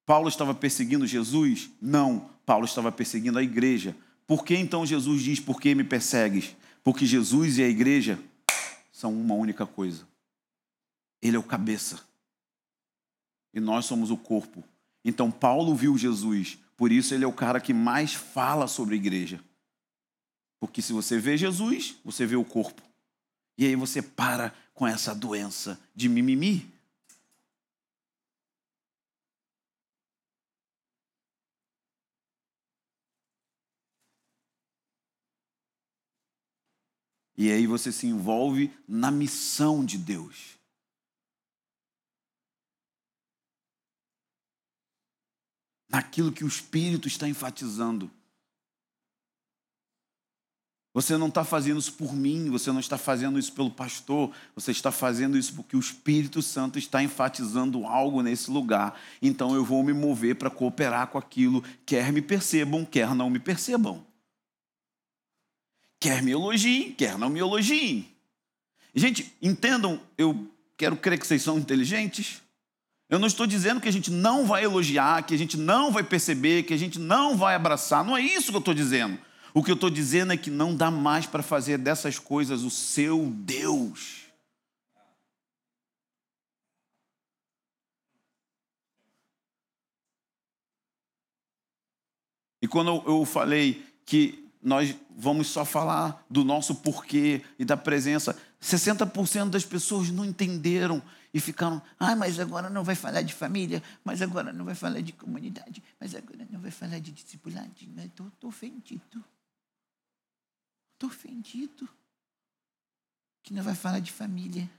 Paulo estava perseguindo Jesus? Não, Paulo estava perseguindo a igreja. Por que então Jesus diz: Por que me persegues? Porque Jesus e a igreja são uma única coisa. Ele é o cabeça. E nós somos o corpo. Então Paulo viu Jesus, por isso ele é o cara que mais fala sobre a igreja. Porque se você vê Jesus, você vê o corpo. E aí você para com essa doença de mimimi. E aí você se envolve na missão de Deus. Naquilo que o Espírito está enfatizando. Você não está fazendo isso por mim, você não está fazendo isso pelo pastor, você está fazendo isso porque o Espírito Santo está enfatizando algo nesse lugar. Então eu vou me mover para cooperar com aquilo, quer me percebam, quer não me percebam. Quer me elogiem, quer não me elogiem. Gente, entendam, eu quero crer que vocês são inteligentes. Eu não estou dizendo que a gente não vai elogiar, que a gente não vai perceber, que a gente não vai abraçar. Não é isso que eu estou dizendo. O que eu estou dizendo é que não dá mais para fazer dessas coisas o seu Deus. E quando eu falei que nós vamos só falar do nosso porquê e da presença. 60% das pessoas não entenderam e ficaram, ah, mas agora não vai falar de família, mas agora não vai falar de comunidade, mas agora não vai falar de discipulado. Estou ofendido. Estou ofendido. Que não vai falar de família.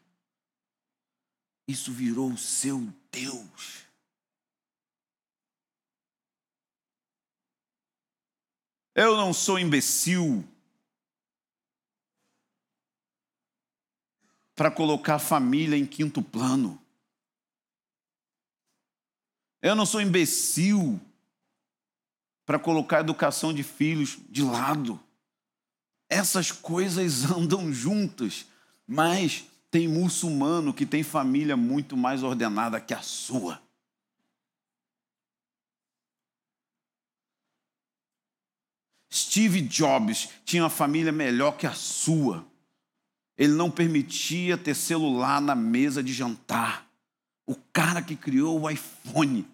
Isso virou o seu Deus. Eu não sou imbecil para colocar a família em quinto plano. Eu não sou imbecil para colocar a educação de filhos de lado. Essas coisas andam juntas, mas tem muçulmano que tem família muito mais ordenada que a sua. Steve Jobs tinha uma família melhor que a sua. Ele não permitia ter celular na mesa de jantar. O cara que criou o iPhone.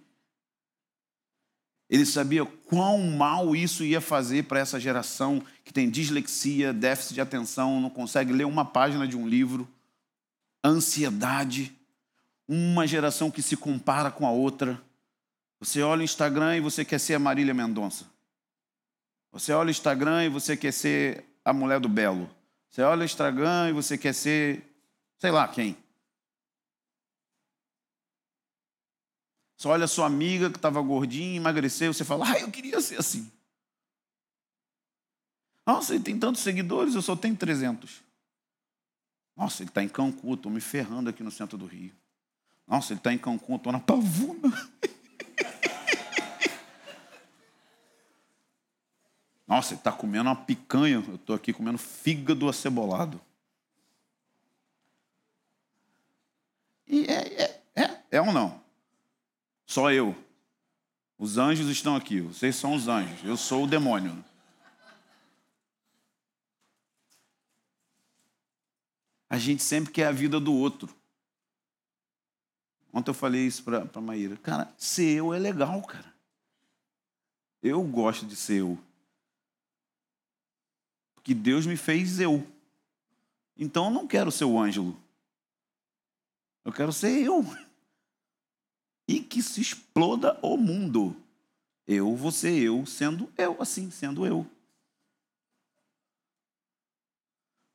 Ele sabia quão mal isso ia fazer para essa geração que tem dislexia, déficit de atenção, não consegue ler uma página de um livro, ansiedade, uma geração que se compara com a outra. Você olha o Instagram e você quer ser a Marília Mendonça. Você olha o Instagram e você quer ser a mulher do belo. Você olha o Instagram e você quer ser, sei lá quem. Você olha a sua amiga que estava gordinha, emagreceu, você fala, ah, eu queria ser assim. Nossa, ele tem tantos seguidores, eu só tenho 300. Nossa, ele está em Cancún, estou me ferrando aqui no centro do Rio. Nossa, ele está em Cancún, estou na Pavuna. Nossa, ele está comendo uma picanha, eu estou aqui comendo fígado acebolado. E é, é, é, é ou não? Só eu. Os anjos estão aqui, vocês são os anjos, eu sou o demônio. A gente sempre quer a vida do outro. Ontem eu falei isso para a Maíra. Cara, ser eu é legal, cara. Eu gosto de ser eu. Porque Deus me fez eu. Então eu não quero ser o Ângelo. Eu quero ser eu. E que se exploda o mundo. Eu ser eu sendo eu, assim, sendo eu.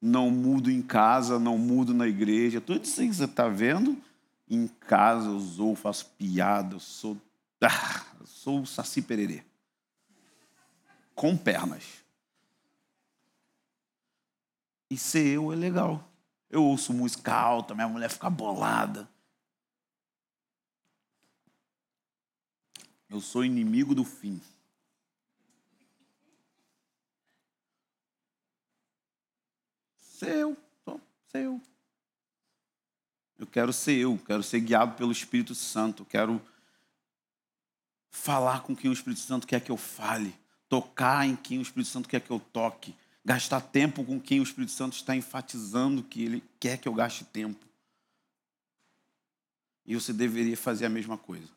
Não mudo em casa, não mudo na igreja. Tudo isso que você está vendo, em casa eu sou, faço piada, eu sou. Ah, eu sou o Saci Pererê. Com pernas. E ser eu é legal. Eu ouço música alta, minha mulher fica bolada. Eu sou inimigo do fim. Ser eu, eu. Eu quero ser eu, quero ser guiado pelo Espírito Santo, quero falar com quem o Espírito Santo quer que eu fale, tocar em quem o Espírito Santo quer que eu toque, gastar tempo com quem o Espírito Santo está enfatizando que ele quer que eu gaste tempo. E você deveria fazer a mesma coisa.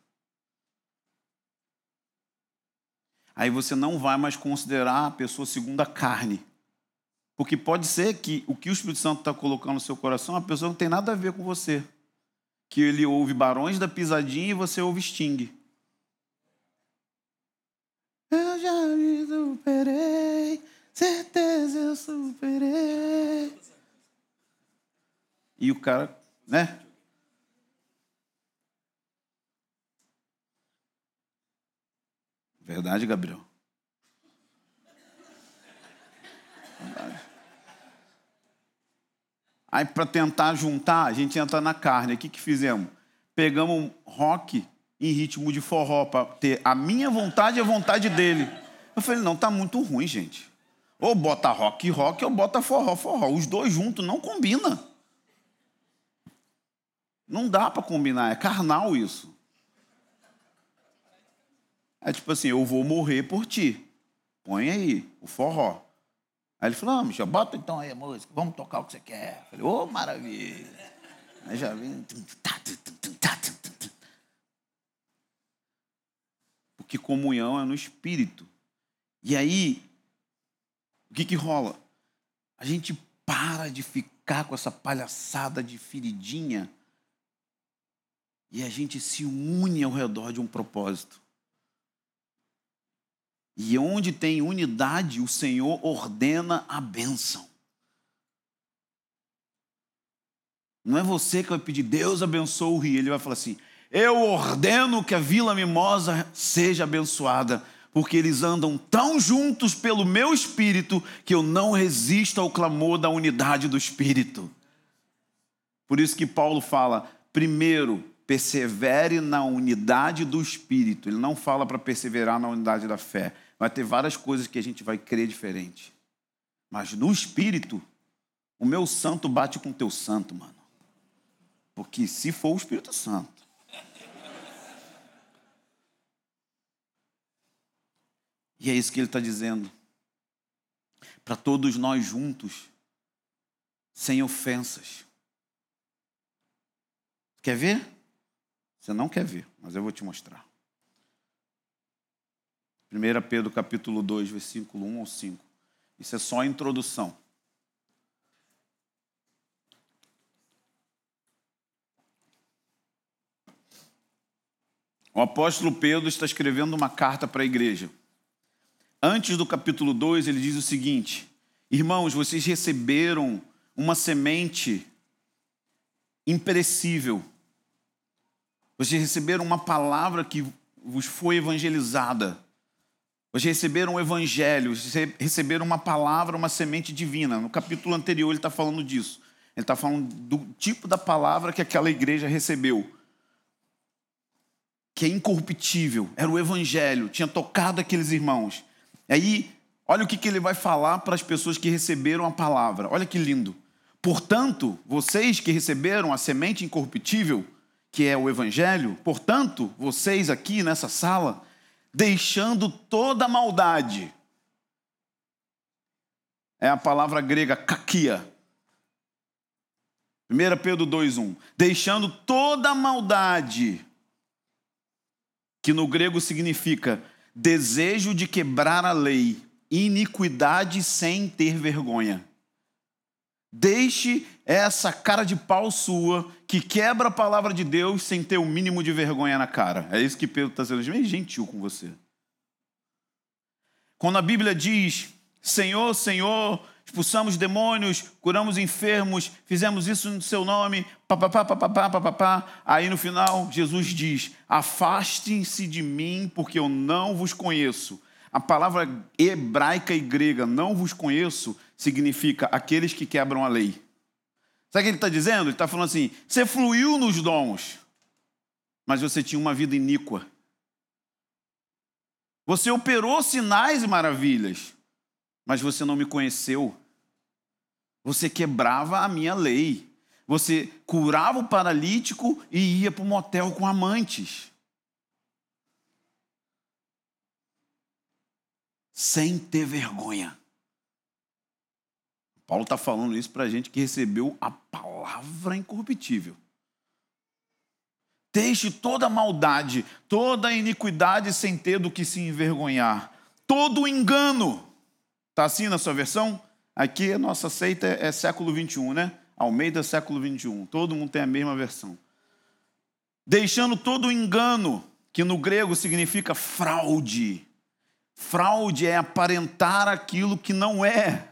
Aí você não vai mais considerar a pessoa segundo a carne. Porque pode ser que o que o Espírito Santo está colocando no seu coração, a pessoa não tem nada a ver com você. Que ele ouve Barões da Pisadinha e você ouve Sting. Eu já me superei, certeza eu superei. E o cara, né? Verdade, Gabriel? Verdade. Aí, para tentar juntar, a gente entra na carne. O que, que fizemos? Pegamos um rock em ritmo de forró para ter a minha vontade e a vontade dele. Eu falei, não, tá muito ruim, gente. Ou bota rock rock ou bota forró forró. Os dois juntos não combina. Não dá para combinar, é carnal isso. É tipo assim, eu vou morrer por ti. Põe aí o forró. Aí ele falou, ah, Michel, bota então aí a música, vamos tocar o que você quer. Eu falei, ô, oh, maravilha. Aí já vim. Porque comunhão é no espírito. E aí, o que que rola? A gente para de ficar com essa palhaçada de feridinha e a gente se une ao redor de um propósito. E onde tem unidade, o Senhor ordena a bênção. Não é você que vai pedir, Deus abençoe o rio. Ele vai falar assim: Eu ordeno que a Vila Mimosa seja abençoada, porque eles andam tão juntos pelo meu espírito que eu não resisto ao clamor da unidade do espírito. Por isso que Paulo fala: primeiro, persevere na unidade do espírito. Ele não fala para perseverar na unidade da fé. Vai ter várias coisas que a gente vai crer diferente. Mas no espírito, o meu santo bate com o teu santo, mano. Porque se for o Espírito Santo. E é isso que ele está dizendo. Para todos nós juntos, sem ofensas. Quer ver? Você não quer ver, mas eu vou te mostrar. 1 Pedro capítulo 2, versículo 1 ao 5. Isso é só a introdução. O apóstolo Pedro está escrevendo uma carta para a igreja. Antes do capítulo 2, ele diz o seguinte: Irmãos, vocês receberam uma semente imperecível. Vocês receberam uma palavra que vos foi evangelizada. Vocês receberam um evangelho, receberam uma palavra, uma semente divina. No capítulo anterior ele está falando disso. Ele está falando do tipo da palavra que aquela igreja recebeu. Que é incorruptível, era o evangelho, tinha tocado aqueles irmãos. E aí, olha o que, que ele vai falar para as pessoas que receberam a palavra. Olha que lindo. Portanto, vocês que receberam a semente incorruptível, que é o evangelho, portanto, vocês aqui nessa sala, deixando toda maldade. É a palavra grega kakia. 1 Pedro 2,1. Deixando toda maldade, que no grego significa desejo de quebrar a lei, iniquidade sem ter vergonha. Deixe essa cara de pau sua que quebra a palavra de Deus sem ter o mínimo de vergonha na cara. É isso que Pedro está. Ele é gentil com você. Quando a Bíblia diz: Senhor, Senhor, expulsamos demônios, curamos enfermos, fizemos isso no seu nome, papapá, papapá, papapá. Aí no final, Jesus diz: Afastem-se de mim, porque eu não vos conheço. A palavra hebraica e grega, não vos conheço, significa aqueles que quebram a lei. Sabe o que ele está dizendo? Ele está falando assim: você fluiu nos dons, mas você tinha uma vida iníqua. Você operou sinais e maravilhas, mas você não me conheceu. Você quebrava a minha lei. Você curava o paralítico e ia para o motel com amantes. Sem ter vergonha. Paulo está falando isso para a gente que recebeu a palavra incorruptível. Deixe toda maldade, toda iniquidade sem ter do que se envergonhar, todo engano. Está assim na sua versão? Aqui a nossa seita é, século 21, né? Almeida século 21. Todo mundo tem a mesma versão. Deixando todo engano, que no grego significa fraude. Fraude é aparentar aquilo que não é.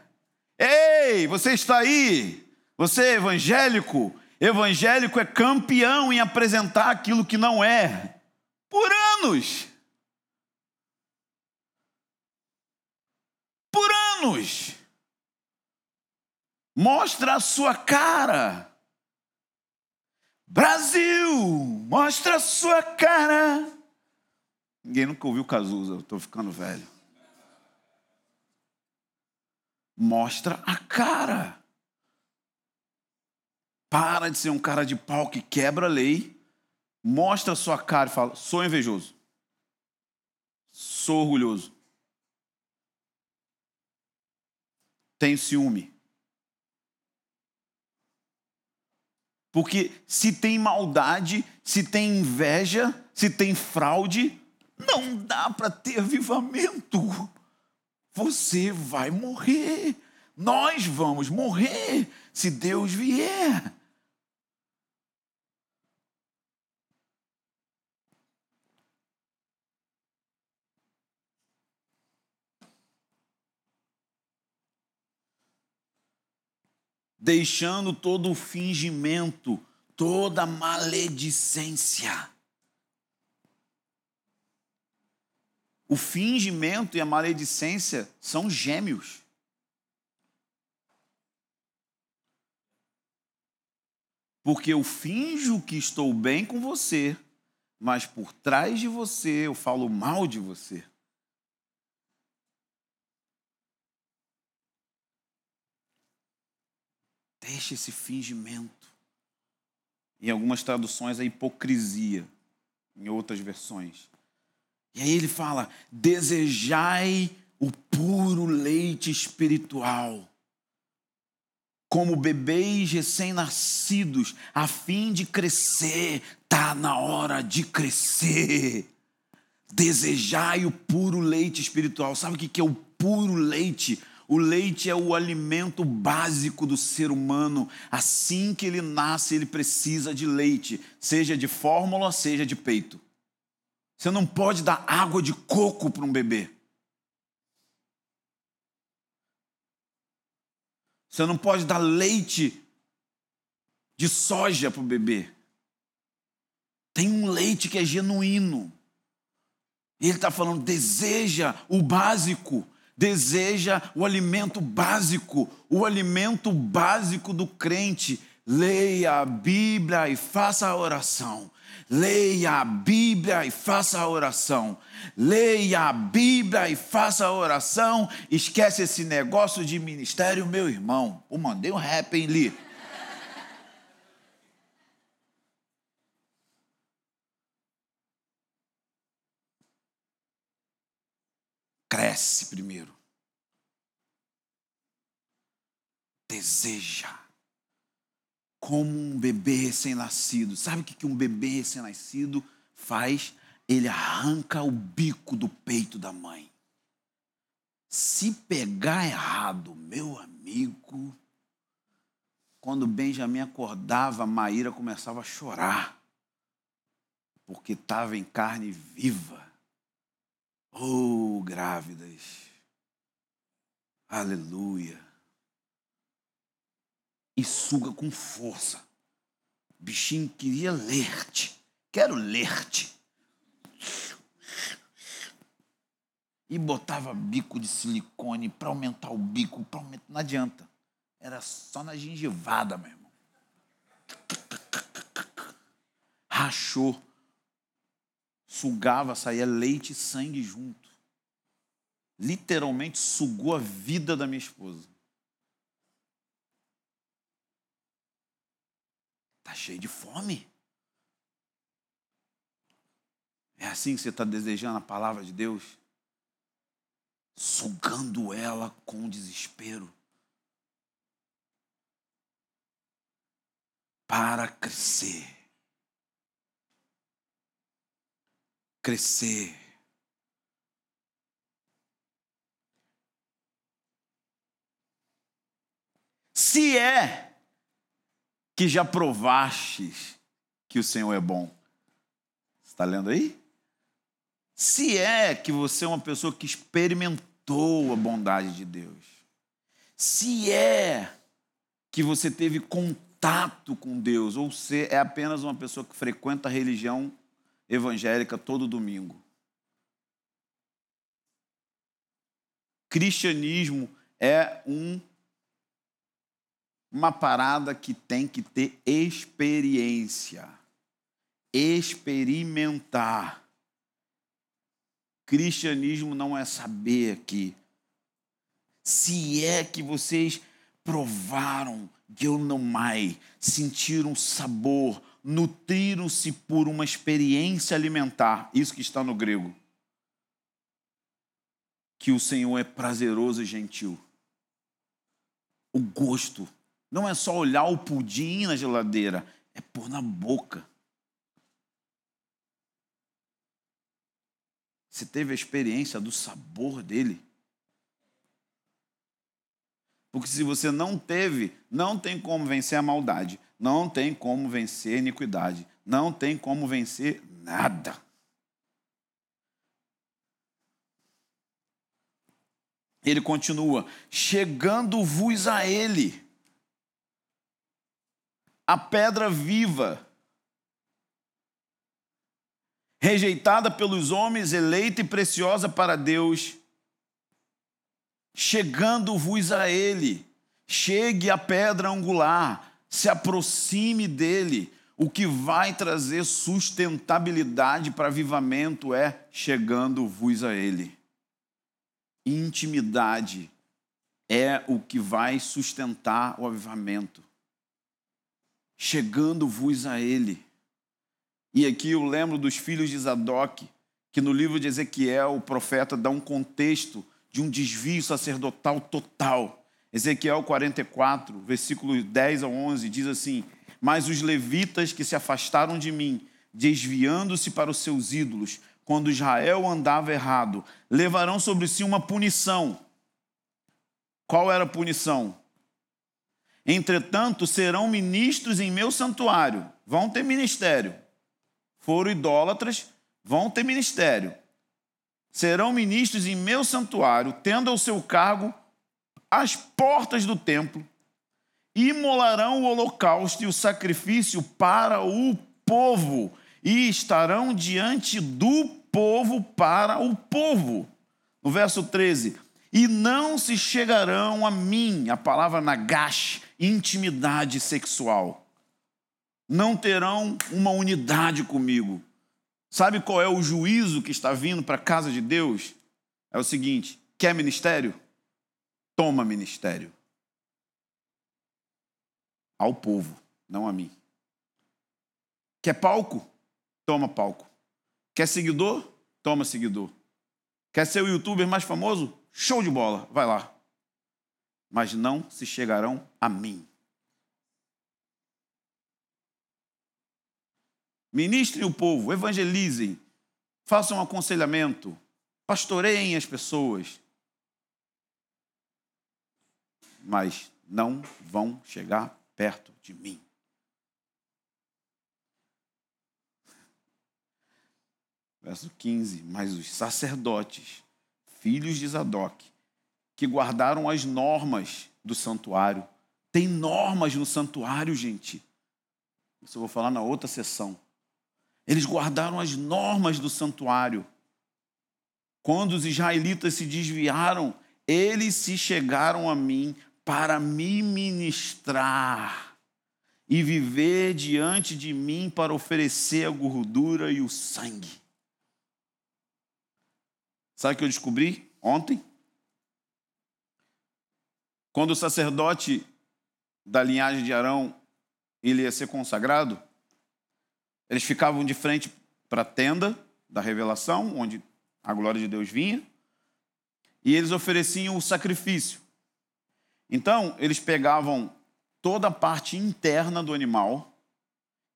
Ei, você está aí? Você é evangélico? Evangélico é campeão em apresentar aquilo que não é. Por anos. Por anos. Mostra a sua cara. Brasil, mostra a sua cara. Ninguém nunca ouviu Cazuza, eu estou ficando velho mostra a cara. Para de ser um cara de pau que quebra a lei, mostra a sua cara e fala: sou invejoso, sou orgulhoso, tenho ciúme. Porque se tem maldade, se tem inveja, se tem fraude, não dá para ter avivamento você vai morrer. Nós vamos morrer se Deus vier. Deixando todo o fingimento, toda maledicência. O fingimento e a maledicência são gêmeos. Porque eu finjo que estou bem com você, mas por trás de você eu falo mal de você. Deixe esse fingimento. Em algumas traduções, a hipocrisia. Em outras versões. E aí ele fala: desejai o puro leite espiritual, como bebês recém-nascidos, a fim de crescer, está na hora de crescer. Desejai o puro leite espiritual. Sabe o que é o puro leite? O leite é o alimento básico do ser humano. Assim que ele nasce, ele precisa de leite, seja de fórmula, seja de peito. Você não pode dar água de coco para um bebê. Você não pode dar leite de soja para o bebê. Tem um leite que é genuíno. Ele está falando: deseja o básico, deseja o alimento básico, o alimento básico do crente. Leia a Bíblia e faça a oração. Leia a Bíblia e faça a oração. Leia a Bíblia e faça a oração. Esquece esse negócio de ministério, meu irmão. Eu mandei um rap, hein, Li? cresce primeiro. Deseja. Como um bebê recém-nascido. Sabe o que um bebê recém-nascido faz? Ele arranca o bico do peito da mãe. Se pegar errado, meu amigo, quando Benjamin acordava, Maíra começava a chorar, porque estava em carne viva. Oh, grávidas. Aleluia. E suga com força. O bichinho queria ler-te. Quero ler-te. E botava bico de silicone para aumentar o bico. Aumentar... Não adianta. Era só na gengivada, meu irmão. Rachou. Sugava, saía leite e sangue junto. Literalmente sugou a vida da minha esposa. Está cheio de fome. É assim que você está desejando a palavra de Deus? Sugando ela com desespero. para crescer. Crescer. Se é que já provastes que o Senhor é bom. Está lendo aí? Se é que você é uma pessoa que experimentou a bondade de Deus. Se é que você teve contato com Deus, ou ser é apenas uma pessoa que frequenta a religião evangélica todo domingo. Cristianismo é um, uma parada que tem que ter experiência, experimentar. Cristianismo não é saber aqui. Se é que vocês provaram Gilnomai, sentiram sabor, nutriram-se por uma experiência alimentar. Isso que está no grego. Que o Senhor é prazeroso e gentil. O gosto. Não é só olhar o pudim na geladeira, é pôr na boca. Você teve a experiência do sabor dele. Porque se você não teve, não tem como vencer a maldade, não tem como vencer a iniquidade, não tem como vencer nada. Ele continua: chegando-vos a ele, a pedra viva, rejeitada pelos homens, eleita e preciosa para Deus chegando-vos a ele. Chegue à pedra angular, se aproxime dele. O que vai trazer sustentabilidade para avivamento é chegando-vos a ele. Intimidade é o que vai sustentar o avivamento. Chegando-vos a ele. E aqui eu lembro dos filhos de Zadok, que no livro de Ezequiel o profeta dá um contexto de um desvio sacerdotal total. Ezequiel 44, versículos 10 a 11, diz assim: Mas os levitas que se afastaram de mim, desviando-se para os seus ídolos, quando Israel andava errado, levarão sobre si uma punição. Qual era a punição? Entretanto, serão ministros em meu santuário, vão ter ministério. Foram idólatras, vão ter ministério serão ministros em meu santuário, tendo ao seu cargo as portas do templo, imolarão o holocausto e o sacrifício para o povo, e estarão diante do povo para o povo. No verso 13: E não se chegarão a mim, a palavra nagash, intimidade sexual. Não terão uma unidade comigo. Sabe qual é o juízo que está vindo para a casa de Deus? É o seguinte: quer ministério? Toma ministério. Ao povo, não a mim. Quer palco? Toma palco. Quer seguidor? Toma seguidor. Quer ser o youtuber mais famoso? Show de bola, vai lá. Mas não se chegarão a mim. Ministrem o povo, evangelizem, façam um aconselhamento, pastoreiem as pessoas. Mas não vão chegar perto de mim. Verso 15: Mas os sacerdotes, filhos de Zadok, que guardaram as normas do santuário, tem normas no santuário, gente. Isso eu vou falar na outra sessão. Eles guardaram as normas do santuário. Quando os israelitas se desviaram, eles se chegaram a mim para me ministrar e viver diante de mim para oferecer a gordura e o sangue. Sabe o que eu descobri ontem? Quando o sacerdote da linhagem de Arão ele ia ser consagrado, eles ficavam de frente para a tenda da revelação, onde a glória de Deus vinha, e eles ofereciam o sacrifício. Então, eles pegavam toda a parte interna do animal,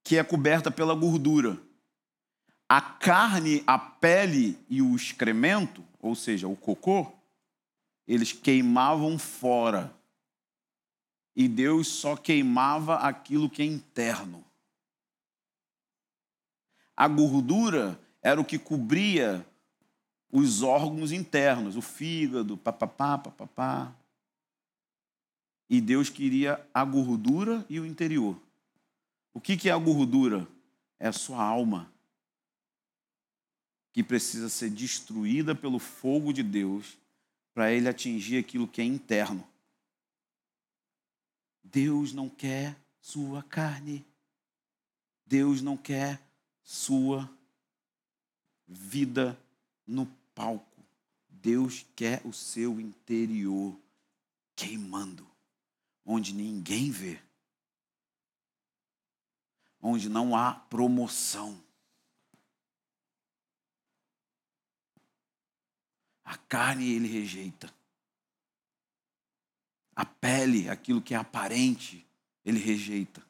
que é coberta pela gordura. A carne, a pele e o excremento, ou seja, o cocô, eles queimavam fora. E Deus só queimava aquilo que é interno. A gordura era o que cobria os órgãos internos, o fígado, papapá, papapá. E Deus queria a gordura e o interior. O que é a gordura? É a sua alma que precisa ser destruída pelo fogo de Deus para ele atingir aquilo que é interno. Deus não quer sua carne. Deus não quer sua vida no palco. Deus quer o seu interior queimando, onde ninguém vê, onde não há promoção. A carne ele rejeita. A pele, aquilo que é aparente, ele rejeita.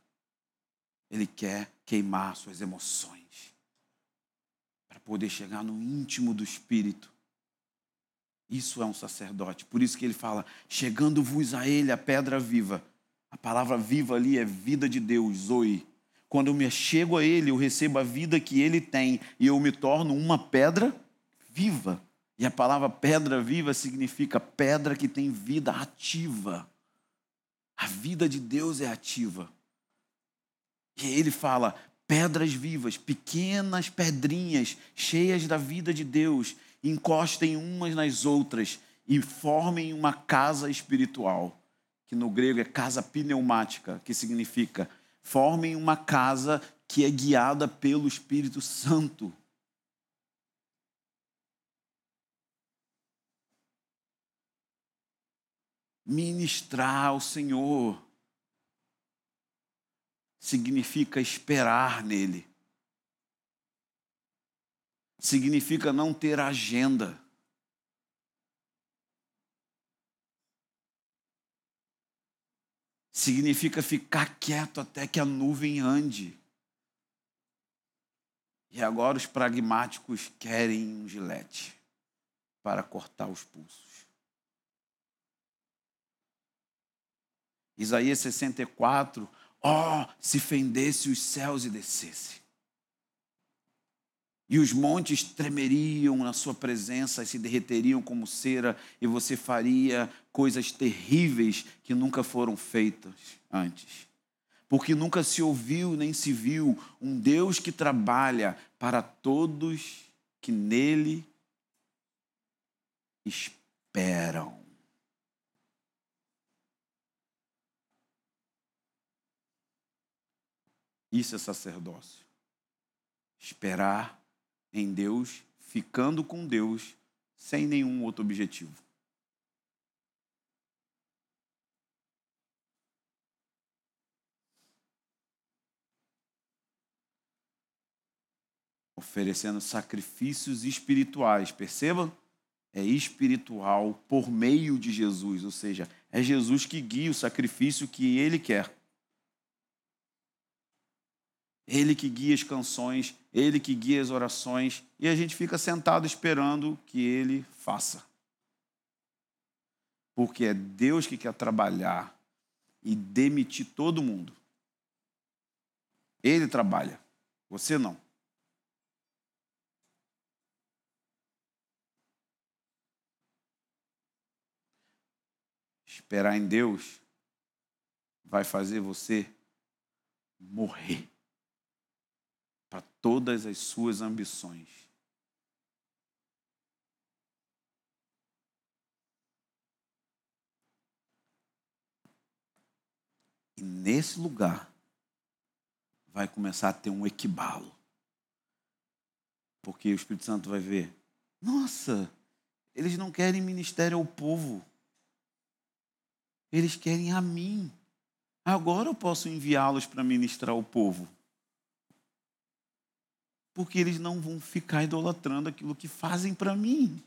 Ele quer queimar suas emoções para poder chegar no íntimo do espírito. Isso é um sacerdote. Por isso que ele fala: chegando-vos a ele a pedra viva. A palavra viva ali é vida de Deus, Zoe. Quando eu me chego a ele, eu recebo a vida que ele tem e eu me torno uma pedra viva. E a palavra pedra viva significa pedra que tem vida ativa. A vida de Deus é ativa. E ele fala: pedras vivas, pequenas pedrinhas cheias da vida de Deus, encostem umas nas outras e formem uma casa espiritual, que no grego é casa pneumática, que significa formem uma casa que é guiada pelo Espírito Santo. Ministrar ao Senhor significa esperar nele. Significa não ter agenda. Significa ficar quieto até que a nuvem ande. E agora os pragmáticos querem um gilete para cortar os pulsos. Isaías 64, ó, oh, se fendesse os céus e descesse. E os montes tremeriam na sua presença e se derreteriam como cera, e você faria coisas terríveis que nunca foram feitas antes. Porque nunca se ouviu nem se viu um Deus que trabalha para todos que nele esperam. Isso é sacerdócio. Esperar em Deus, ficando com Deus, sem nenhum outro objetivo. Oferecendo sacrifícios espirituais, perceba? é espiritual por meio de Jesus, ou seja, é Jesus que guia o sacrifício que ele quer. Ele que guia as canções, ele que guia as orações, e a gente fica sentado esperando que ele faça. Porque é Deus que quer trabalhar e demitir todo mundo. Ele trabalha, você não. Esperar em Deus vai fazer você morrer todas as suas ambições. E nesse lugar vai começar a ter um equibalo. Porque o Espírito Santo vai ver: nossa, eles não querem ministério ao povo. Eles querem a mim. Agora eu posso enviá-los para ministrar ao povo. Porque eles não vão ficar idolatrando aquilo que fazem para mim.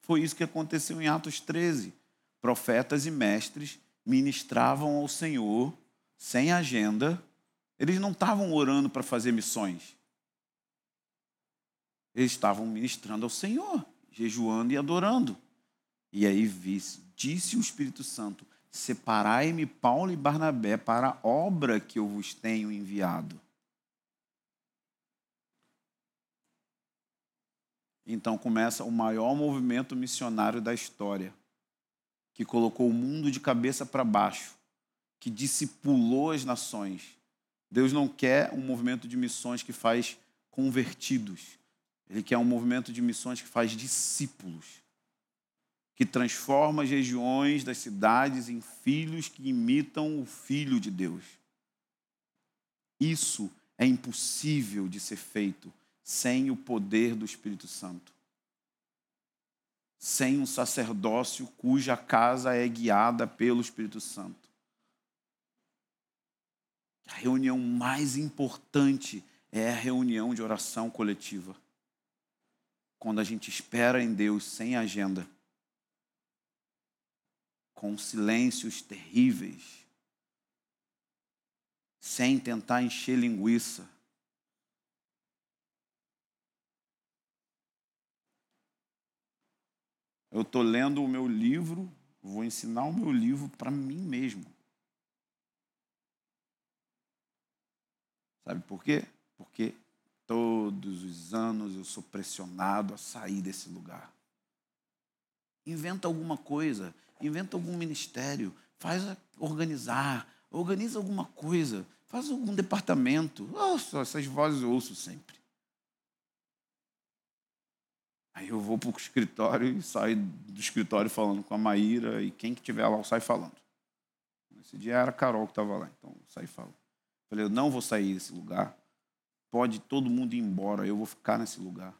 Foi isso que aconteceu em Atos 13. Profetas e mestres ministravam ao Senhor sem agenda. Eles não estavam orando para fazer missões. Eles estavam ministrando ao Senhor jejuando e adorando. E aí disse o Espírito Santo: Separai-me Paulo e Barnabé para a obra que eu vos tenho enviado. Então começa o maior movimento missionário da história, que colocou o mundo de cabeça para baixo, que discipulou as nações. Deus não quer um movimento de missões que faz convertidos. Ele quer um movimento de missões que faz discípulos, que transforma as regiões das cidades em filhos que imitam o Filho de Deus. Isso é impossível de ser feito sem o poder do Espírito Santo. Sem um sacerdócio cuja casa é guiada pelo Espírito Santo. A reunião mais importante é a reunião de oração coletiva quando a gente espera em Deus sem agenda, com silêncios terríveis, sem tentar encher linguiça. Eu estou lendo o meu livro, vou ensinar o meu livro para mim mesmo. Sabe por quê? Porque Todos os anos eu sou pressionado a sair desse lugar. Inventa alguma coisa, inventa algum ministério, faz organizar, organiza alguma coisa, faz algum departamento. Nossa, essas vozes eu ouço sempre. Aí eu vou para o escritório e saio do escritório falando com a Maíra e quem que tiver lá eu saio falando. Esse dia era a Carol que estava lá, então eu saí falando. Falei, eu não vou sair desse lugar Pode todo mundo ir embora, eu vou ficar nesse lugar.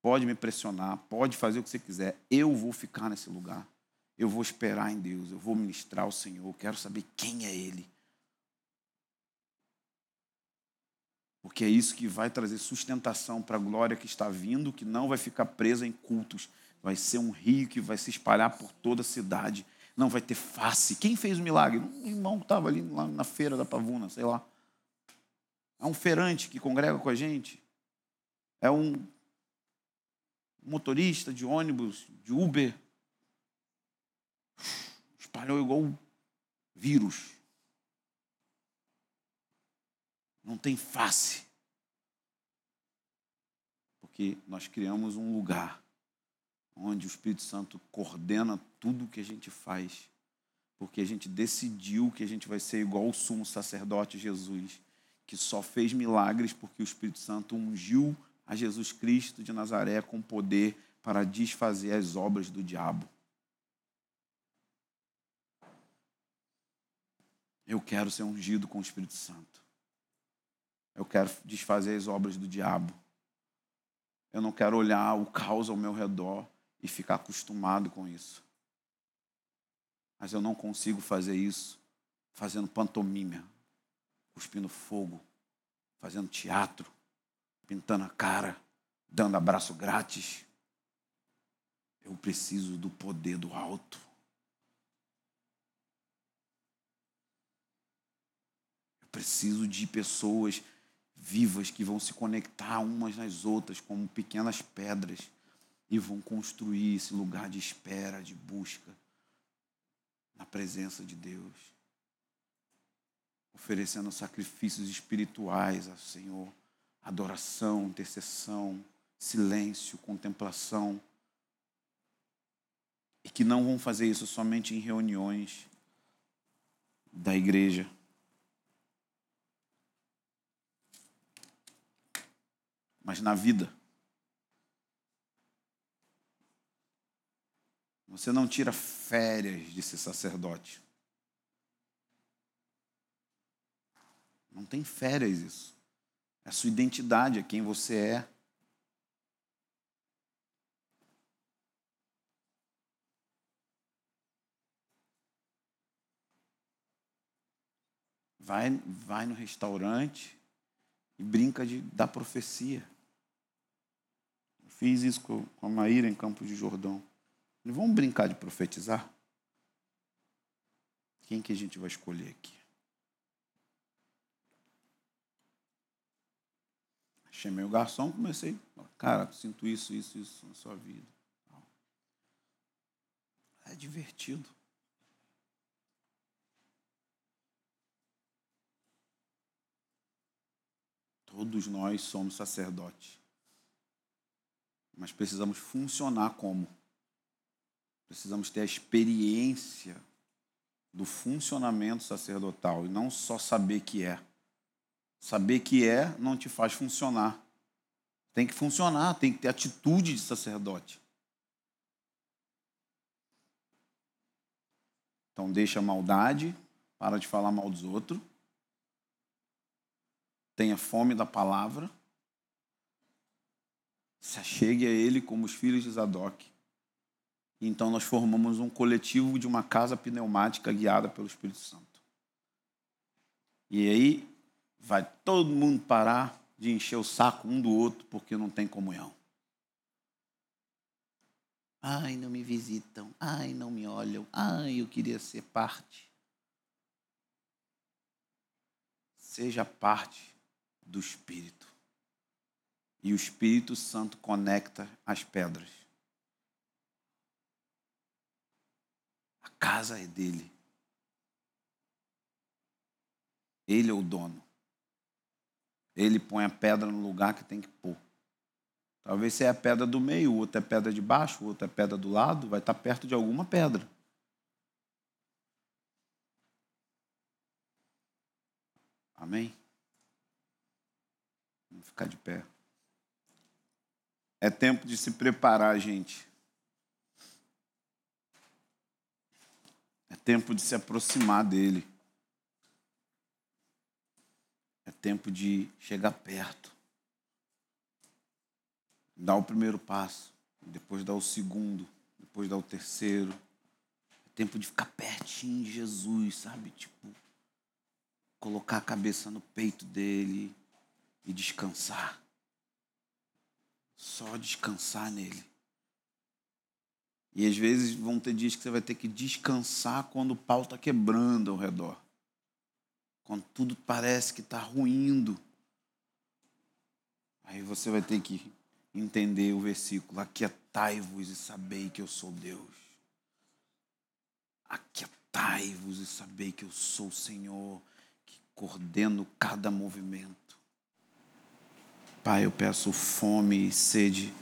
Pode me pressionar, pode fazer o que você quiser, eu vou ficar nesse lugar. Eu vou esperar em Deus, eu vou ministrar ao Senhor, eu quero saber quem é Ele. Porque é isso que vai trazer sustentação para a glória que está vindo, que não vai ficar presa em cultos. Vai ser um rio que vai se espalhar por toda a cidade. Não vai ter face. Quem fez o milagre? Um irmão que estava ali lá na feira da Pavuna, sei lá. É um feirante que congrega com a gente. É um motorista de ônibus, de Uber. Espalhou igual vírus. Não tem face. Porque nós criamos um lugar onde o Espírito Santo coordena tudo o que a gente faz. Porque a gente decidiu que a gente vai ser igual o sumo sacerdote Jesus que só fez milagres porque o Espírito Santo ungiu a Jesus Cristo de Nazaré com poder para desfazer as obras do diabo. Eu quero ser ungido com o Espírito Santo. Eu quero desfazer as obras do diabo. Eu não quero olhar o caos ao meu redor e ficar acostumado com isso. Mas eu não consigo fazer isso fazendo pantomima cuspindo fogo, fazendo teatro. pintando a cara, dando abraço grátis. Eu preciso do poder do alto. Preciso de pessoas vivas que vão se conectar umas nas outras como pequenas pedras e vão construir esse lugar de espera, de busca na presença de Deus, oferecendo sacrifícios espirituais ao Senhor, adoração, intercessão, silêncio, contemplação, e que não vão fazer isso somente em reuniões da igreja. Mas na vida. Você não tira férias de ser sacerdote. Não tem férias isso. É a sua identidade, é quem você é. Vai, vai no restaurante e brinca de, da profecia. Fiz isso com a Maíra em Campo de Jordão. Vamos brincar de profetizar? Quem que a gente vai escolher aqui? Chamei o garçom, comecei, cara, sinto isso, isso, isso na sua vida. É divertido. Todos nós somos sacerdotes. Mas precisamos funcionar como? Precisamos ter a experiência do funcionamento sacerdotal e não só saber que é. Saber que é não te faz funcionar. Tem que funcionar, tem que ter atitude de sacerdote. Então deixa a maldade, para de falar mal dos outros. Tenha fome da palavra. Se achegue a ele como os filhos de Zadok. Então nós formamos um coletivo de uma casa pneumática guiada pelo Espírito Santo. E aí vai todo mundo parar de encher o saco um do outro porque não tem comunhão. Ai, não me visitam. Ai, não me olham. Ai, eu queria ser parte. Seja parte do Espírito. E o Espírito Santo conecta as pedras. casa é dele. Ele é o dono. Ele põe a pedra no lugar que tem que pôr. Talvez se é a pedra do meio, o outro é pedra de baixo, o outro é pedra do lado, vai estar perto de alguma pedra. Amém? Vamos ficar de pé. É tempo de se preparar, gente. É tempo de se aproximar dele. É tempo de chegar perto. Dar o primeiro passo, depois dar o segundo, depois dar o terceiro. É tempo de ficar pertinho de Jesus, sabe? Tipo, colocar a cabeça no peito dele e descansar. Só descansar nele. E às vezes vão ter dias que você vai ter que descansar quando o pau está quebrando ao redor. Quando tudo parece que está ruindo. Aí você vai ter que entender o versículo: Aquietai-vos e sabei que eu sou Deus. Aquietai-vos e sabei que eu sou o Senhor, que coordeno cada movimento. Pai, eu peço fome e sede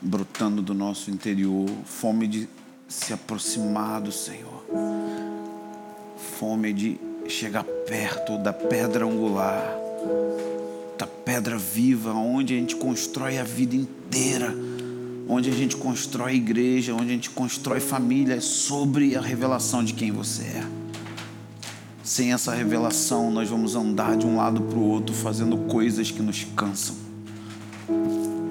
brotando do nosso interior, fome de se aproximar do Senhor, fome de chegar perto da pedra angular, da pedra viva, onde a gente constrói a vida inteira, onde a gente constrói igreja, onde a gente constrói família, é sobre a revelação de quem você é. Sem essa revelação, nós vamos andar de um lado para o outro fazendo coisas que nos cansam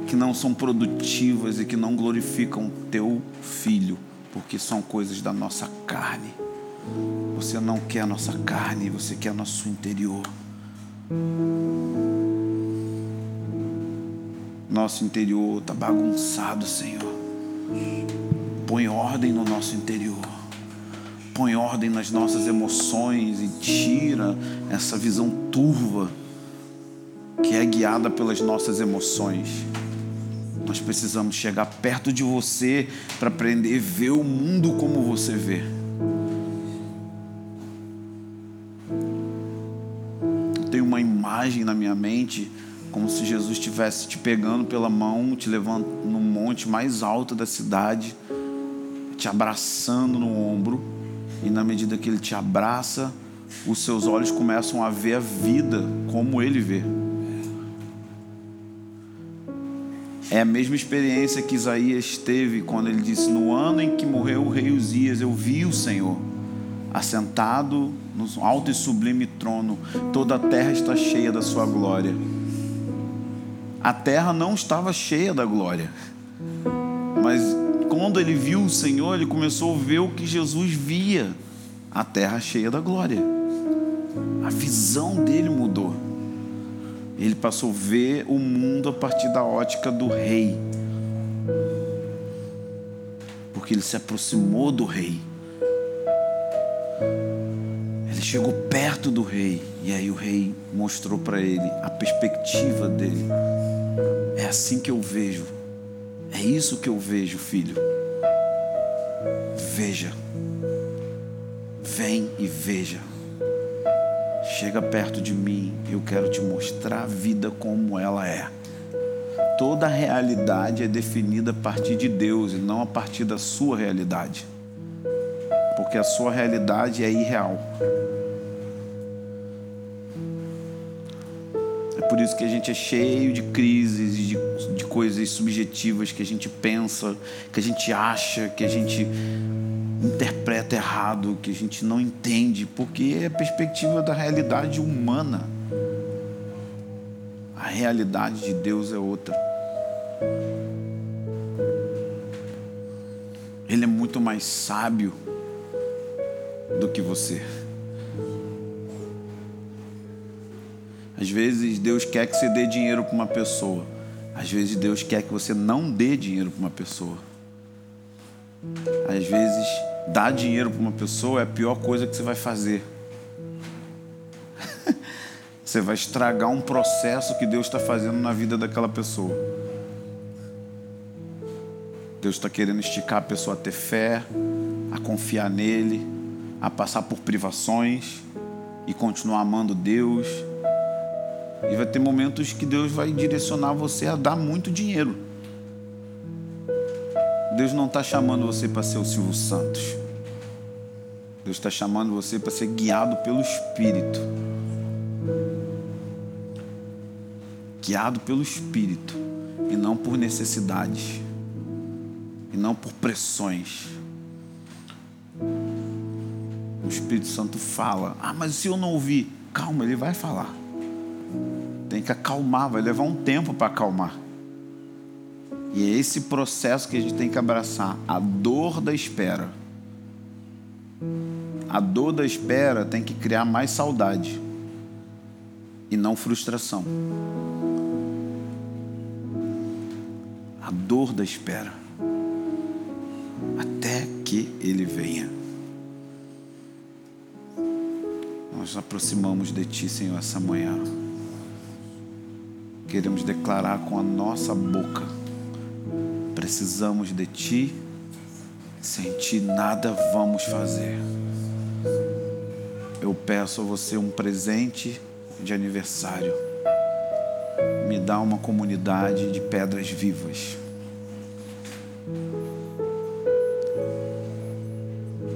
que não são produtivas e que não glorificam teu filho, porque são coisas da nossa carne. Você não quer a nossa carne, você quer nosso interior. Nosso interior está bagunçado, Senhor. Põe ordem no nosso interior. Põe ordem nas nossas emoções e tira essa visão turva que é guiada pelas nossas emoções. Nós precisamos chegar perto de você para aprender a ver o mundo como você vê. Eu tenho uma imagem na minha mente como se Jesus estivesse te pegando pela mão, te levando no monte mais alto da cidade, te abraçando no ombro, e na medida que ele te abraça, os seus olhos começam a ver a vida como ele vê. É a mesma experiência que Isaías teve quando ele disse: No ano em que morreu o rei Uzias, eu vi o Senhor assentado no alto e sublime trono, toda a terra está cheia da sua glória. A terra não estava cheia da glória, mas quando ele viu o Senhor, ele começou a ver o que Jesus via: a terra cheia da glória. A visão dele mudou. Ele passou a ver o mundo a partir da ótica do rei. Porque ele se aproximou do rei. Ele chegou perto do rei e aí o rei mostrou para ele a perspectiva dele. É assim que eu vejo. É isso que eu vejo, filho. Veja. Vem e veja. Chega perto de mim, eu quero te mostrar a vida como ela é. Toda a realidade é definida a partir de Deus e não a partir da sua realidade. Porque a sua realidade é irreal. Por isso que a gente é cheio de crises, de, de coisas subjetivas que a gente pensa, que a gente acha, que a gente interpreta errado, que a gente não entende, porque é a perspectiva da realidade humana. A realidade de Deus é outra. Ele é muito mais sábio do que você. Às vezes Deus quer que você dê dinheiro para uma pessoa. Às vezes Deus quer que você não dê dinheiro para uma pessoa. Às vezes dar dinheiro para uma pessoa é a pior coisa que você vai fazer. você vai estragar um processo que Deus está fazendo na vida daquela pessoa. Deus está querendo esticar a pessoa a ter fé, a confiar nele, a passar por privações e continuar amando Deus. E vai ter momentos que Deus vai direcionar você a dar muito dinheiro. Deus não está chamando você para ser o Silvio Santos. Deus está chamando você para ser guiado pelo Espírito. Guiado pelo Espírito e não por necessidades e não por pressões. O Espírito Santo fala: Ah, mas se eu não ouvir, calma, ele vai falar. Tem que acalmar, vai levar um tempo para acalmar. E é esse processo que a gente tem que abraçar a dor da espera. A dor da espera tem que criar mais saudade e não frustração. A dor da espera até que ele venha. Nós nos aproximamos de Ti, Senhor, essa manhã. Queremos declarar com a nossa boca: precisamos de Ti, sem Ti nada vamos fazer eu peço a você um presente de aniversário. Me dá uma comunidade de pedras vivas.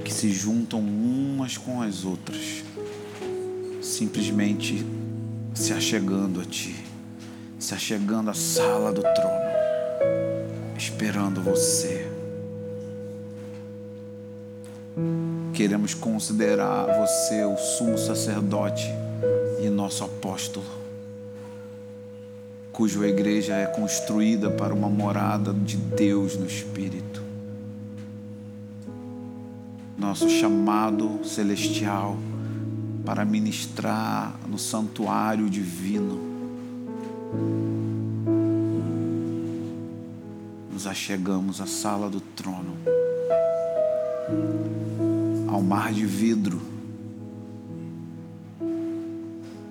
Que se juntam umas com as outras, simplesmente se achegando a Ti, se achegando à sala do trono, esperando você. queremos considerar você o sumo sacerdote e nosso apóstolo, cuja igreja é construída para uma morada de Deus no Espírito. Nosso chamado celestial para ministrar no santuário divino. Nos achegamos à sala do trono, ao mar de vidro,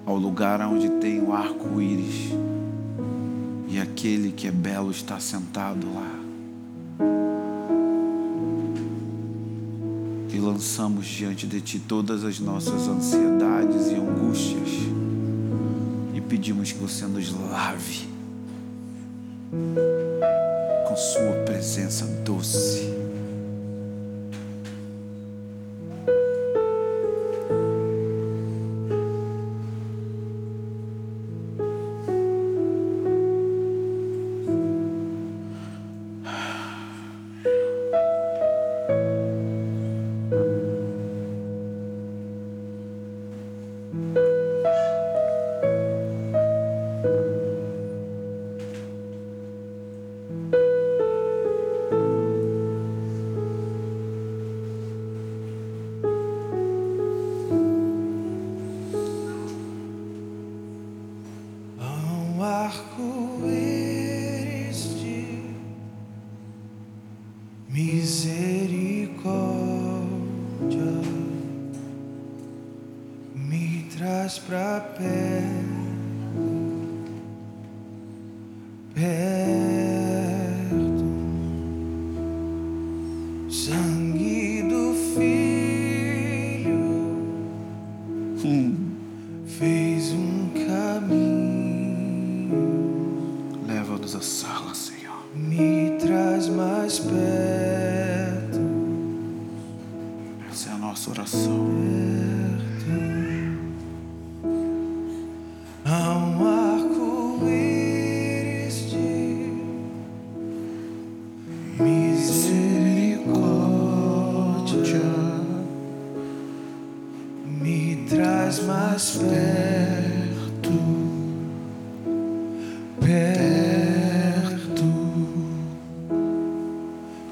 ao lugar onde tem o arco-íris e aquele que é belo está sentado lá. E lançamos diante de Ti todas as nossas ansiedades e angústias pedimos que você nos lave com Sua presença doce.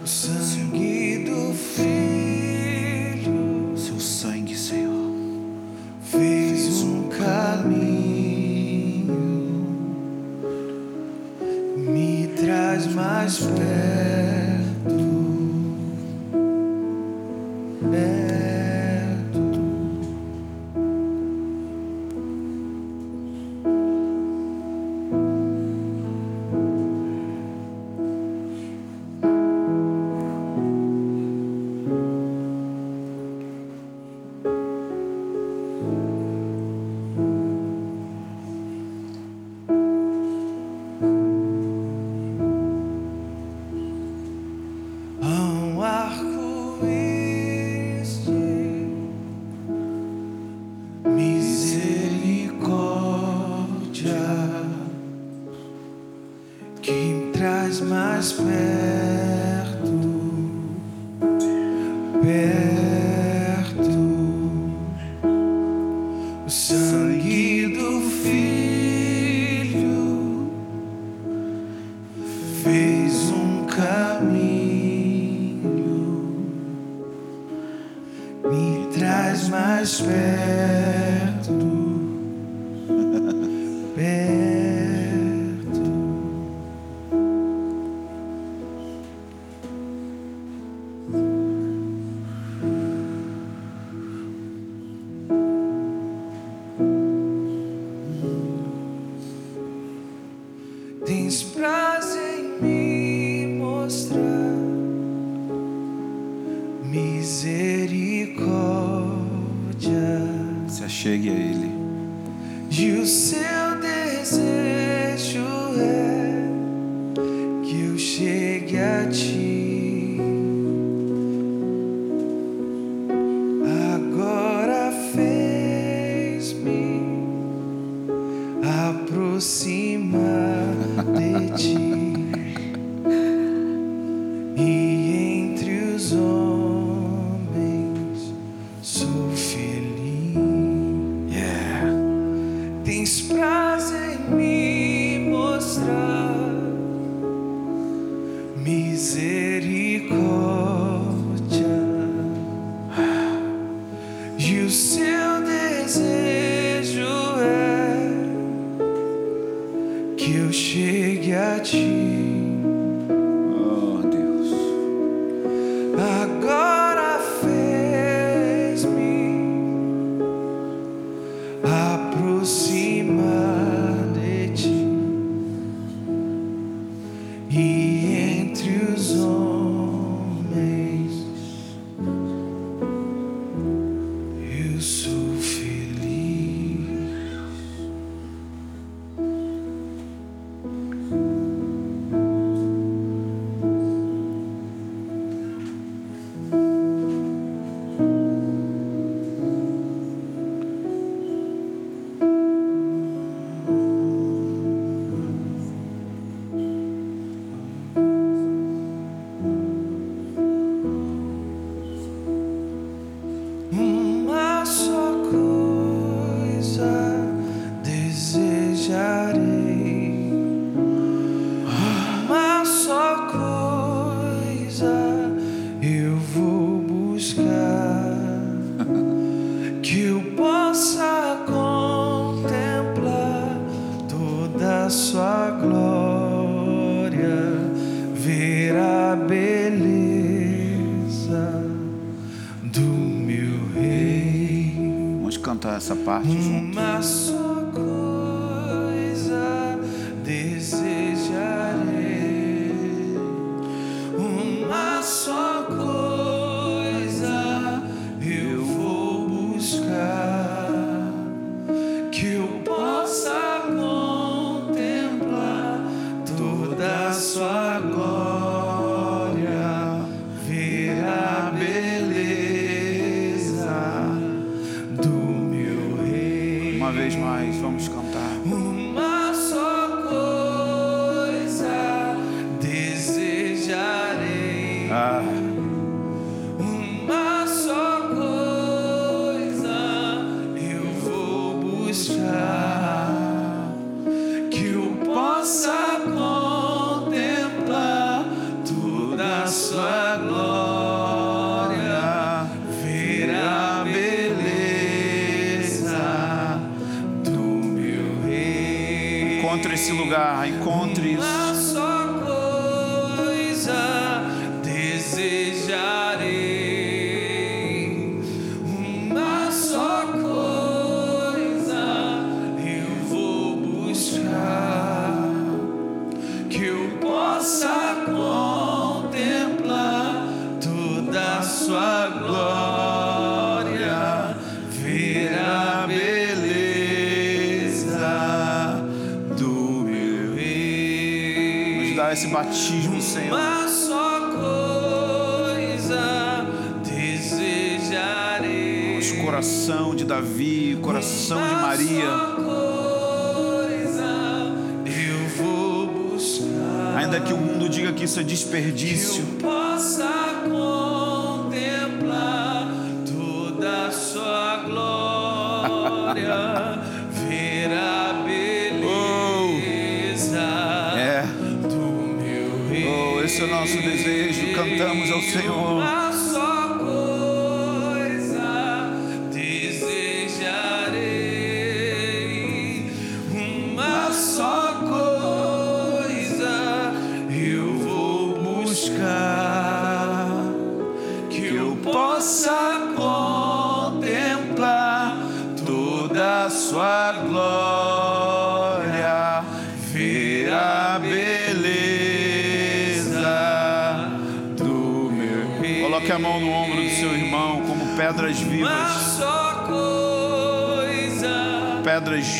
Que eu chegue a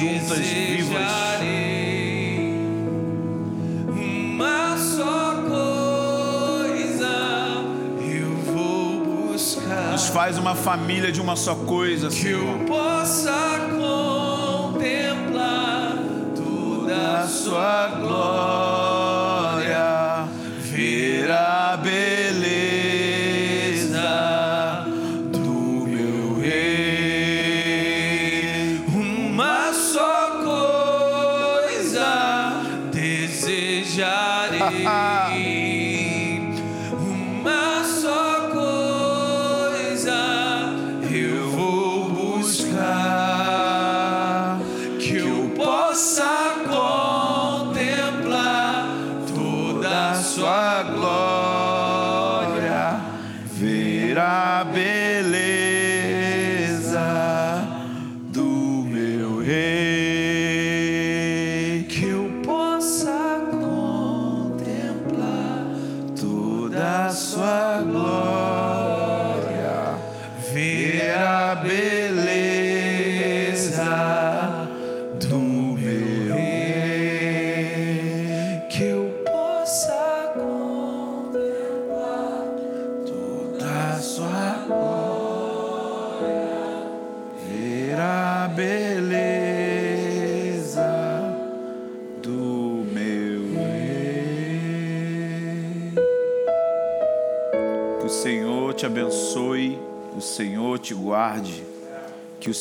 juntas vivas. Uma só coisa eu vou buscar. Nos faz uma família de uma só coisa, que Senhor. Que eu possa contemplar toda a sua glória.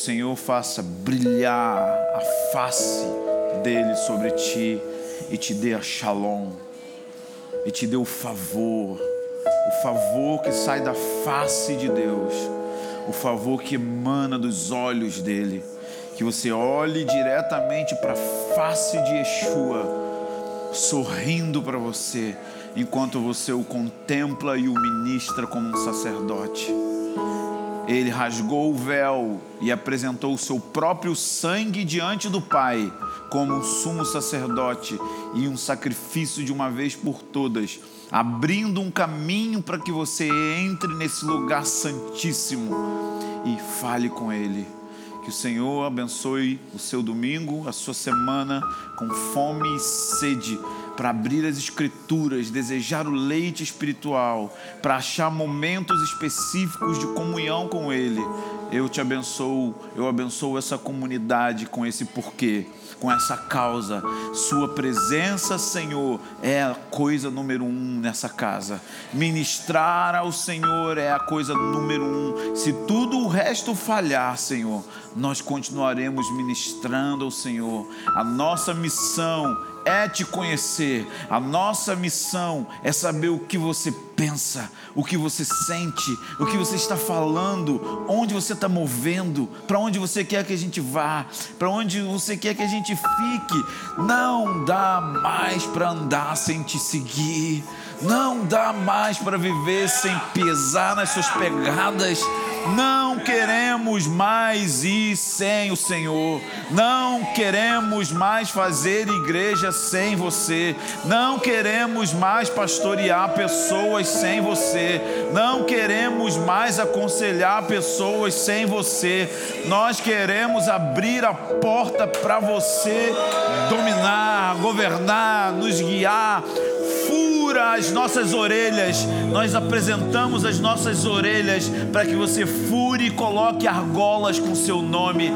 Senhor faça brilhar a face dele sobre ti e te dê a shalom, e te dê o favor, o favor que sai da face de Deus, o favor que emana dos olhos dele, que você olhe diretamente para a face de Yeshua, sorrindo para você, enquanto você o contempla e o ministra como um sacerdote ele rasgou o véu e apresentou o seu próprio sangue diante do Pai, como um sumo sacerdote e um sacrifício de uma vez por todas, abrindo um caminho para que você entre nesse lugar santíssimo e fale com Ele. Que o Senhor abençoe o seu domingo, a sua semana com fome e sede para abrir as escrituras, desejar o leite espiritual, para achar momentos específicos de comunhão com Ele. Eu te abençoo, eu abençoo essa comunidade com esse porquê, com essa causa. Sua presença, Senhor, é a coisa número um nessa casa. Ministrar ao Senhor é a coisa número um. Se tudo o resto falhar, Senhor, nós continuaremos ministrando ao Senhor. A nossa missão é te conhecer. A nossa missão é saber o que você pensa, o que você sente, o que você está falando, onde você está movendo, para onde você quer que a gente vá, para onde você quer que a gente fique. Não dá mais para andar sem te seguir. Não dá mais para viver sem pesar nas suas pegadas. Não queremos mais ir sem o Senhor. Não queremos mais fazer igreja sem você. Não queremos mais pastorear pessoas sem você. Não queremos mais aconselhar pessoas sem você. Nós queremos abrir a porta para você dominar, governar, nos guiar fura as nossas orelhas. Nós apresentamos as nossas orelhas para que você fure e coloque argolas com seu nome.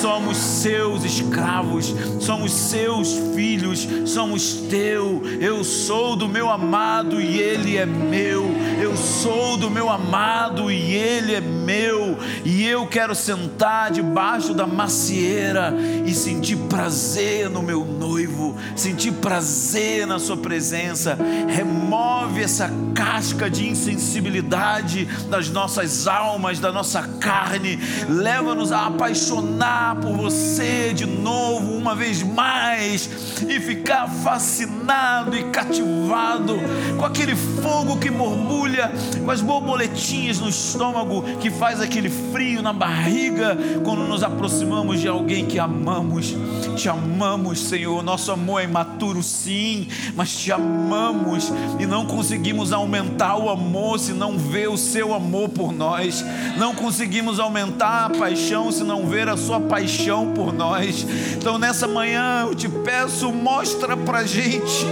Somos seus escravos, somos seus filhos, somos teu. Eu sou do meu amado e ele é meu. Eu sou do meu amado e ele é meu. E eu quero sentar debaixo da macieira e sentir prazer no meu noivo, sentir prazer na sua presença remove essa casca de insensibilidade das nossas almas, da nossa carne, leva-nos a apaixonar por você de novo, uma vez mais, e ficar fascinado e cativado com aquele fogo que borbulha, com as borboletinhas no estômago, que faz aquele frio na barriga quando nos aproximamos de alguém que amamos. Te amamos, Senhor. Nosso amor é imaturo, sim, mas te amamos e não conseguimos aumentar o amor se não ver o seu amor por nós, não conseguimos aumentar a paixão se não ver a sua paixão por nós. Então nessa manhã eu te peço, mostra pra gente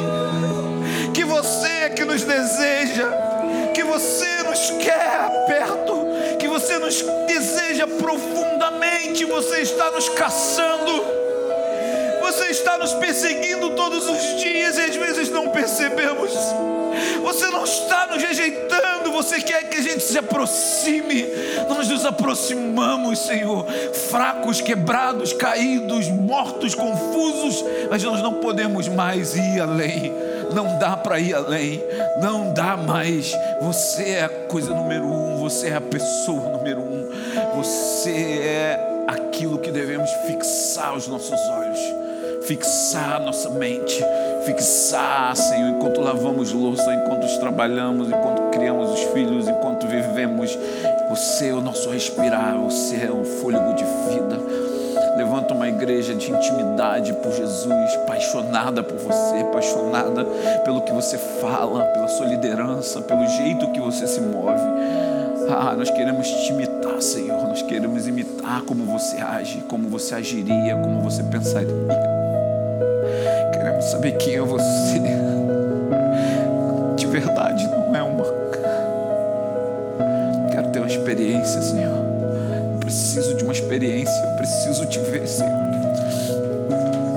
que você é que nos deseja, que você nos quer perto, que você nos deseja profundamente, você está nos caçando você está nos perseguindo todos os dias e às vezes não percebemos. Você não está nos rejeitando, você quer que a gente se aproxime. Nós nos aproximamos, Senhor, fracos, quebrados, caídos, mortos, confusos, mas nós não podemos mais ir além. Não dá para ir além, não dá mais. Você é a coisa número um, você é a pessoa número um, você é aquilo que devemos fixar os nossos olhos fixar nossa mente, fixar, Senhor, enquanto lavamos louça, enquanto trabalhamos, enquanto criamos os filhos, enquanto vivemos. Você é o nosso respirar, você é um fôlego de vida. Levanta uma igreja de intimidade por Jesus, apaixonada por você, apaixonada pelo que você fala, pela sua liderança, pelo jeito que você se move. Ah, nós queremos te imitar, Senhor. Nós queremos imitar como você age, como você agiria, como você pensaria saber quem é você. De verdade, não é uma. Quero ter uma experiência, Senhor. Eu preciso de uma experiência. Eu preciso te ver, Senhor.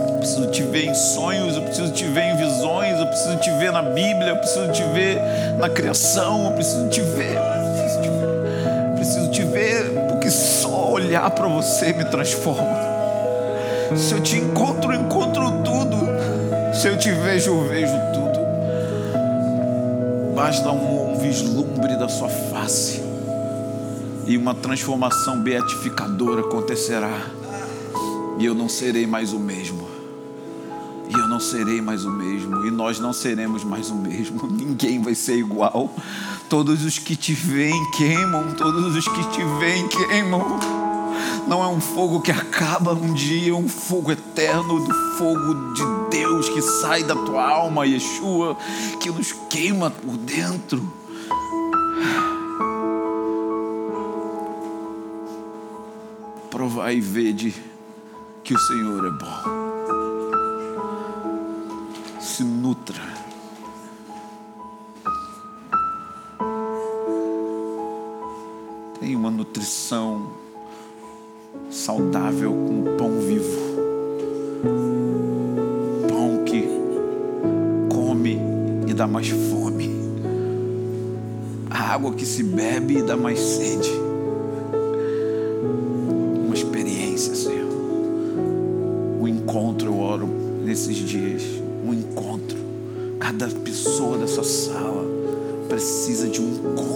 Eu preciso te ver em sonhos. Eu preciso te ver em visões. Eu preciso te ver na Bíblia. Eu preciso te ver na criação. Eu preciso te ver. Eu preciso te ver, porque só olhar para você me transforma. Se eu te encontro, tudo. Se eu te vejo, eu vejo tudo. Basta um, um vislumbre da sua face e uma transformação beatificadora acontecerá. E eu não serei mais o mesmo. E eu não serei mais o mesmo, e nós não seremos mais o mesmo. Ninguém vai ser igual. Todos os que te veem queimam, todos os que te veem queimam. Não é um fogo que acaba um dia, é um fogo eterno do fogo de Deus que sai da tua alma, Yeshua, que nos queima por dentro. Provai e vede que o Senhor é bom. Se nutra. Tem uma nutrição saudável com pão vivo. Dá mais fome. A água que se bebe dá mais sede. Uma experiência, Senhor. Um encontro, eu oro nesses dias. Um encontro. Cada pessoa dessa sala precisa de um encontro